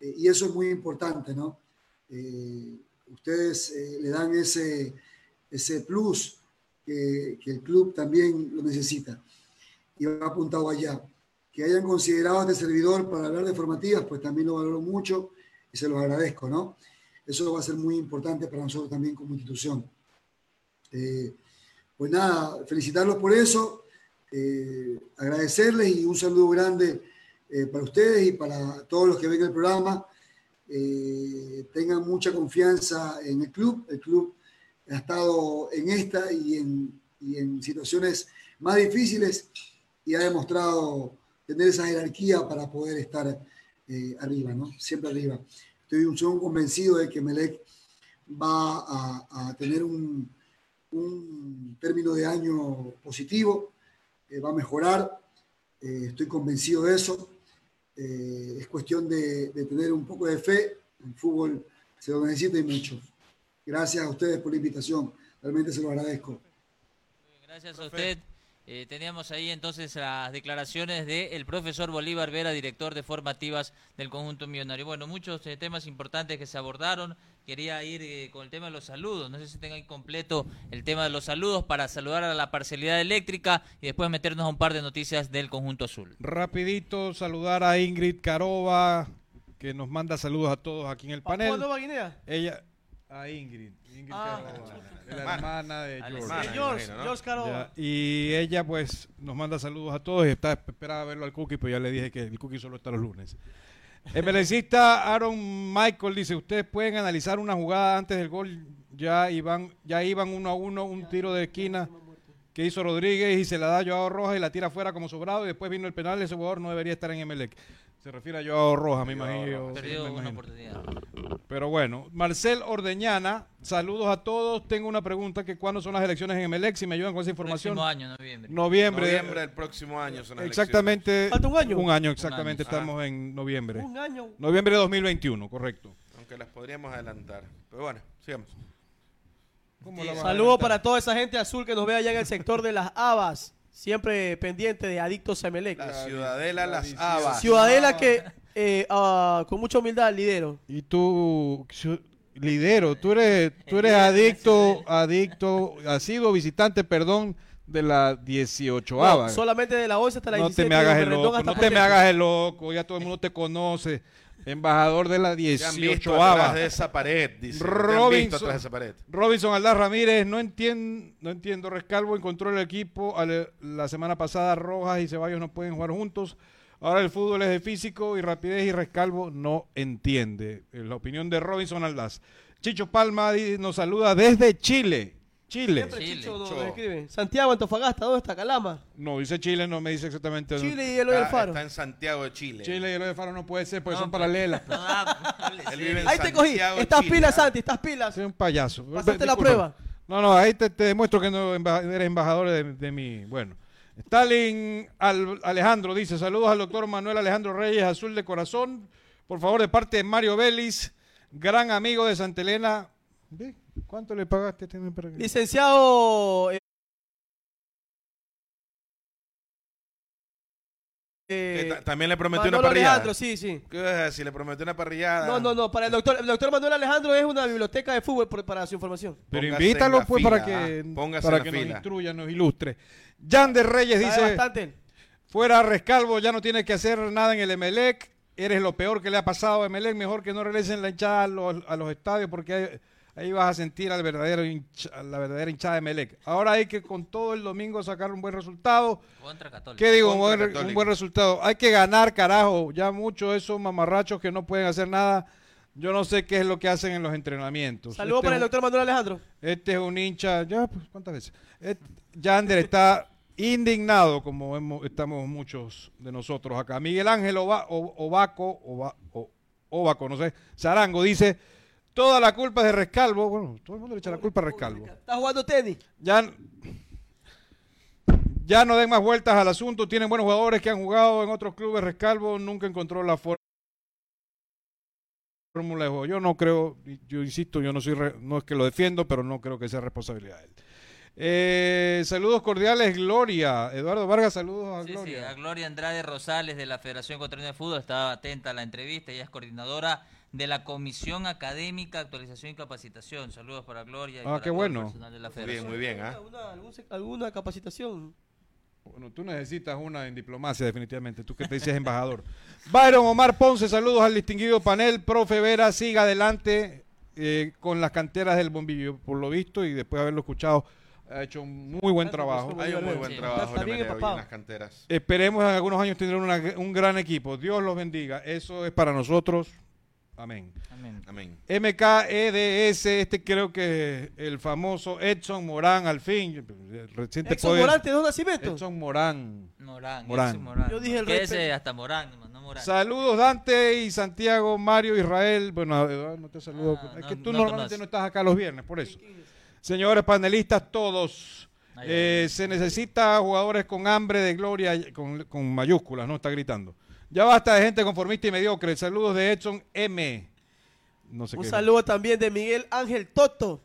J: Eh, y eso es muy importante, ¿no? Eh, ustedes le dan ese, ese plus que, el club también lo necesita. Y va apuntado allá. Que hayan considerado a este servidor para hablar de formativas, pues también lo valoro mucho y se los agradezco, ¿no? Eso va a ser muy importante para nosotros también como institución. pues nada, felicitarlos por eso eh, agradecerles y un saludo grande eh, para ustedes y para todos los que ven el programa. Eh, tengan mucha confianza en el club. El club ha estado en esta y en, y situaciones más difíciles y ha demostrado tener esa jerarquía para poder estar arriba, ¿no? Siempre arriba. Estoy un, segundo convencido de que Melec va a, tener un, término de año positivo eh, va a mejorar, eh, estoy convencido de eso. Eh, es cuestión de, tener un poco de fe, el fútbol se lo necesita y mucho. Gracias a ustedes por la invitación, realmente se lo agradezco.
F: Gracias a usted. Eh, teníamos ahí entonces las declaraciones del profesor Bolívar Vera, director de formativas del conjunto millonario. Bueno, muchos eh, temas importantes que se abordaron. Quería ir eh, con el tema de los saludos. No sé si tenga ahí completo el tema de los saludos para saludar a la parcialidad eléctrica y después meternos a un par de noticias del conjunto azul.
G: Rapidito saludar a Ingrid Caroba, que nos manda saludos a todos aquí en el panel.
I: ¿Papua Nueva Guinea?
G: Ella, a Ingrid, Ingrid
I: Ah.
G: La hermana de George.
I: De George,
H: imagino, ¿no?
I: George Caroba.
G: Ya, y ella pues nos manda saludos a todos y está esperada verlo al Cookie, pero ya le dije que el Cookie solo está los lunes. El belecista Aaron Michael dice, ustedes pueden analizar una jugada antes del gol, ya iban, ya iban uno a uno, un tiro de esquina que hizo Rodríguez y se la da a Joao Rojas y la tira fuera como sobrado y después vino el penal, ese jugador no debería estar en Emelec. Se refiere a Joao Rojas, me imagino. sí,
F: Perdió
G: me
F: una
G: imagino.
F: oportunidad.
G: Pero bueno, Marcel Ordeñana, saludos a todos. Tengo una pregunta que cuándo son las elecciones en Emelec, si me ayudan con esa información.
F: Próximo año, noviembre.
G: Noviembre.
H: Noviembre del próximo año son las
G: Exactamente.
I: ¿Falta un año?
G: Un año, exactamente.
H: Un año.
G: Estamos en noviembre.
I: Un año.
G: Noviembre de 2021, correcto.
H: Aunque las podríamos adelantar. Pero bueno, sigamos.
G: ¿Cómo la vas a
I: Saludos para toda esa gente azul que nos ve allá en el sector de las Habas. Siempre pendiente de Adictos Emelec.
H: La Ciudadela, las. Habas.
I: Ciudadela que eh, ah, con mucha humildad lidero.
G: Y tú, lidero, tú eres, tú eres adicto, adicto, has sido visitante, perdón, de la 18
I: No, solamente de la 11 hasta la
G: No
I: 17.
G: te me hagas el loco, no te me hagas el loco, ya todo el mundo te conoce. Embajador de la
H: Te han visto
G: 18
H: atrás de esa pared, dice.
G: Robinson,
H: de esa pared.
G: Robinson Aldaz Ramírez, no entiendo, no entiendo. Rescalvo encontró el equipo ale- la semana pasada. Rojas y Ceballos no pueden jugar juntos. Ahora el fútbol es de físico y rapidez y Rescalvo no entiende. La opinión de Robinson Aldaz. Chicho Palma nos saluda desde Chile. Chile.
I: Siempre
F: Chile.
I: Chicho
H: Cho.
I: nos escribe. Santiago Antofagasta, ¿dónde está Calama?
G: No, dice Chile, no me dice exactamente. dónde.
I: Chile y el del Faro.
H: está en Santiago de Chile.
G: Chile y el de Faro no puede ser porque
F: No,
G: son
F: pues,
G: paralelas.
F: No, ah, hable
H: Él
F: serio.
H: vive en
I: Ahí te cogí.
H: Santiago,
I: Estás
H: Chile,
I: pilas,
H: ¿ah?
I: Santi, estás pilas.
G: Soy un payaso.
I: Pasaste la
G: Disculpa.
I: prueba.
G: No, no, ahí te, te demuestro que no emba- eres embajador de, de mi. Bueno. Stalin Al- Alejandro dice: Saludos al doctor Manuel Alejandro Reyes, azul de corazón. Por favor, de parte de Mario Vélez, gran amigo de Santa Elena. Ve, ¿Cuánto le pagaste? Tiene para que-
I: Licenciado. eh, eh,
H: también le prometió una parrillada.
I: Alejandro, sí, sí.
H: ¿Qué vas a decir? Le prometió una parrillada.
I: No, no, no, para el doctor, el doctor Manuel Alejandro es una biblioteca de fútbol por- para su información.
G: Pero
H: Póngase
G: invítalo, pues,
H: fila,
G: para que,
H: ah, póngase
G: para que nos instruya, nos ilustre. Jan de Reyes
I: Sabe
G: dice:
I: bastante.
G: Fuera Rescalvo, ya no tiene que hacer nada en el Emelec. Eres lo peor que le ha pasado a Emelec. Mejor que no regresen la hinchada a los, a los estadios porque ahí, ahí vas a sentir al verdadero hincha- a la verdadera hinchada de Emelec. Ahora hay que con todo el domingo sacar un buen resultado.
F: Contra Católica.
G: ¿Qué digo? Un buen,
H: Católica.
G: un buen resultado. Hay que ganar, carajo. Ya muchos de esos mamarrachos que no pueden hacer nada. Yo no sé qué es lo que hacen en los entrenamientos.
I: Saludos
G: Este
I: para el doctor Manuel Alejandro.
G: este es un hincha, ya, pues, ¿cuántas veces? Et- Yander está indignado, como hemos- estamos muchos de nosotros acá. Miguel Ángel Ova- O- Ovaco, Ova- O- Ovaco, no sé, Zarango dice, toda la culpa es de Rescalvo. Bueno, todo el mundo le echa la culpa a Rescalvo.
I: Está jugando tenis.
G: Ya, ya no den más vueltas al asunto, tienen buenos jugadores que han jugado en otros clubes. Rescalvo nunca encontró la fórmula de juego. Yo no creo, yo insisto, yo no soy, re- no es que lo defiendo, pero no creo que sea responsabilidad de él. Eh, saludos cordiales, Gloria. Eduardo Vargas, saludos a
F: Sí, sí,
G: Gloria.
F: a Gloria Andrade Rosales de la Federación Ecuatoriana de Fútbol estaba atenta a la entrevista, ella es coordinadora de la Comisión Académica, Actualización y Capacitación. Saludos para Gloria y
G: Ah,
F: para
G: qué bueno.
F: personal de la
H: Muy bien, muy bien, ¿ah?
I: ¿Alguna, sec- alguna capacitación?
G: Bueno, tú necesitas una en diplomacia, definitivamente. Tú que te dices embajador. Byron Omar Ponce, saludos al distinguido panel. Profe Vera, siga adelante eh, con las canteras del bombillo, por lo visto, y después de haberlo escuchado, ha hecho un muy buen trabajo.
I: profesor.
H: Hay un muy buen
F: Sí.
H: trabajo en las canteras.
G: Esperemos en algunos años tener una- un gran equipo. Dios los bendiga. Eso es para nosotros. Amén.
F: Amén.
H: Amén.
G: MKEDS, este creo que el famoso Edson Morán, al fin. el Reciente
I: Exxon
G: poder-
I: Morante, ¿de nacimiento?
G: Edson Morán.
F: Morán,
G: Morán.
F: Edson Morán.
I: Yo dije el
F: Quédese hasta Morán, no, Morán.
G: Saludos Dante y Santiago, Mario, Israel. Bueno, Eduardo, no te saludo.
F: Ah,
G: es
F: no-
G: que tú
F: no
G: normalmente no estás acá los viernes, por eso. Señores panelistas, todos. Eh, se necesita jugadores con hambre de gloria, con, con mayúsculas, ¿no? Está gritando. Ya basta de gente conformista y mediocre. Saludos de Edson M. No sé
I: Un
G: qué.
I: saludo también de Miguel Ángel Toto.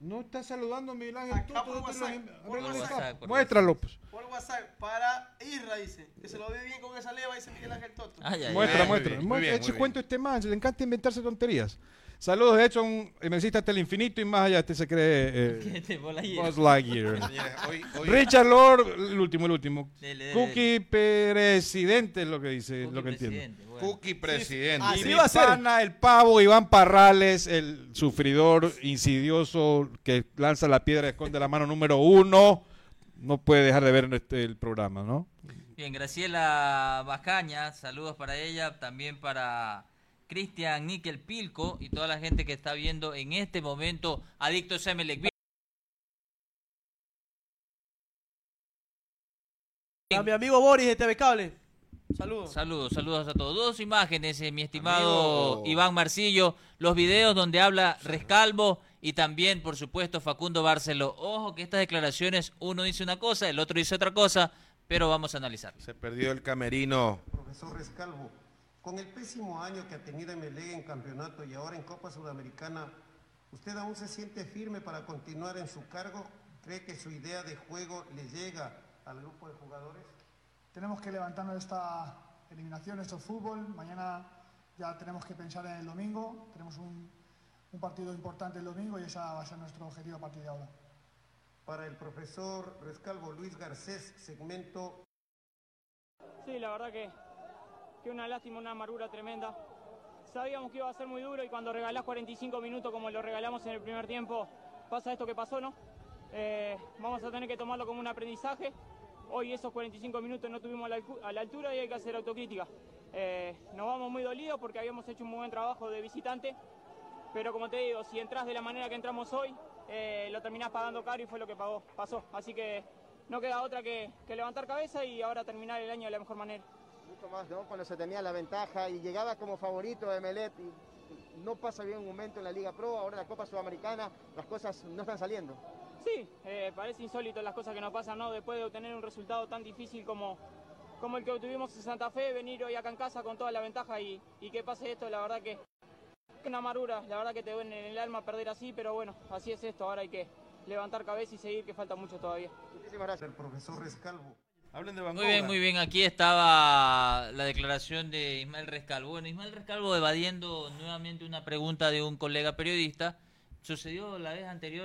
G: No está saludando a Miguel Ángel
I: Acá
G: Toto,
I: por WhatsApp, por
F: por
G: Muéstralo, pues.
I: Por WhatsApp, para Isra, dice. Que se lo ve bien con esa leva, dice Miguel Ángel Toto.
F: Ay, ay,
G: Muestra,
H: bien, muy bien,
G: cuento este man, le encanta inventarse tonterías. Saludos, Edson, MCista hasta el infinito y más allá. Este se cree
F: ¿Qué
G: eh,
F: te bola ahí?
G: Buzz Lightyear.
H: Señores, hoy, hoy-
G: Richard Lord, el último, el último.
F: Dele, dele,
G: Cookie presidente es lo que dice,
F: Cookie
G: lo que entiendo.
F: bueno.
H: Cookie presidente.
I: Así
G: Y mi
I: va a ser.
G: pana, el pavo Iván Parrales, el sufridor insidioso que lanza la piedra y esconde la mano número uno, no puede dejar de ver este, el programa, ¿no?
F: Bien, Graciela Bacaña, saludos para ella, también para Cristian Níquel Pilco y toda la gente que está viendo en este momento Adictos. Bien,
I: A mi amigo Boris de TV Cable. Saludos.
F: Saludos, saludos a todos. Dos imágenes, eh, mi estimado
H: Amigo.
F: Iván Marcillo, los videos donde habla Rescalvo y también, por supuesto, Facundo Barceló. Ojo que estas declaraciones, uno dice una cosa, el otro dice otra cosa, pero vamos a analizarlas.
H: Se perdió el camerino.
K: Profesor Rescalvo, con el pésimo año que ha tenido MLE en campeonato y ahora en Copa Sudamericana, ¿usted aún se siente firme para continuar en su cargo? ¿Cree que su idea de juego le llega al grupo de jugadores?
L: Tenemos que levantarnos de esta eliminación, esto es fútbol. Mañana ya tenemos que pensar en el domingo. Tenemos un, un partido importante el domingo y ese va a ser nuestro objetivo a partir de ahora.
K: Para el profesor Rescalvo, Luis Garcés, segmento
M: Sí, la verdad que, que una lástima, una amargura tremenda. Sabíamos que iba a ser muy duro y cuando regalás 45 minutos como lo regalamos en el primer tiempo, pasa esto que pasó, ¿no? Eh, vamos a tener que tomarlo como un aprendizaje. Hoy esos 45 minutos no tuvimos a la, altura y hay que hacer autocrítica. Eh, nos vamos muy dolidos porque habíamos hecho un muy buen trabajo de visitante, pero como te digo, si entras de la manera que entramos hoy, eh, lo terminás pagando caro y fue lo que pagó, pasó. Así que no queda otra que, que levantar cabeza y ahora terminar el año de la mejor manera.
N: Mucho más, ¿no? Cuando se tenía la ventaja y llegaba como favorito de Melet y no pasa bien un momento en la Liga Pro, ahora en la Copa Sudamericana, las cosas no están saliendo.
M: Sí, eh, parece insólito las cosas que nos pasan, ¿no? Después de obtener un resultado tan difícil como, como el que obtuvimos en Santa Fe, venir hoy acá en casa con toda la ventaja y, y que pase esto, la verdad que es una amargura, la verdad que te duele en el alma perder así, pero bueno, así es esto, ahora hay que levantar cabeza y seguir, que falta mucho todavía.
N: Muchísimas gracias.
K: El profesor Rescalvo.
H: Hablen de
F: Muy bien, muy bien. Aquí estaba la declaración de Ismael Rescalvo. Bueno, Ismael Rescalvo evadiendo nuevamente una pregunta de un colega periodista. Sucedió la vez anterior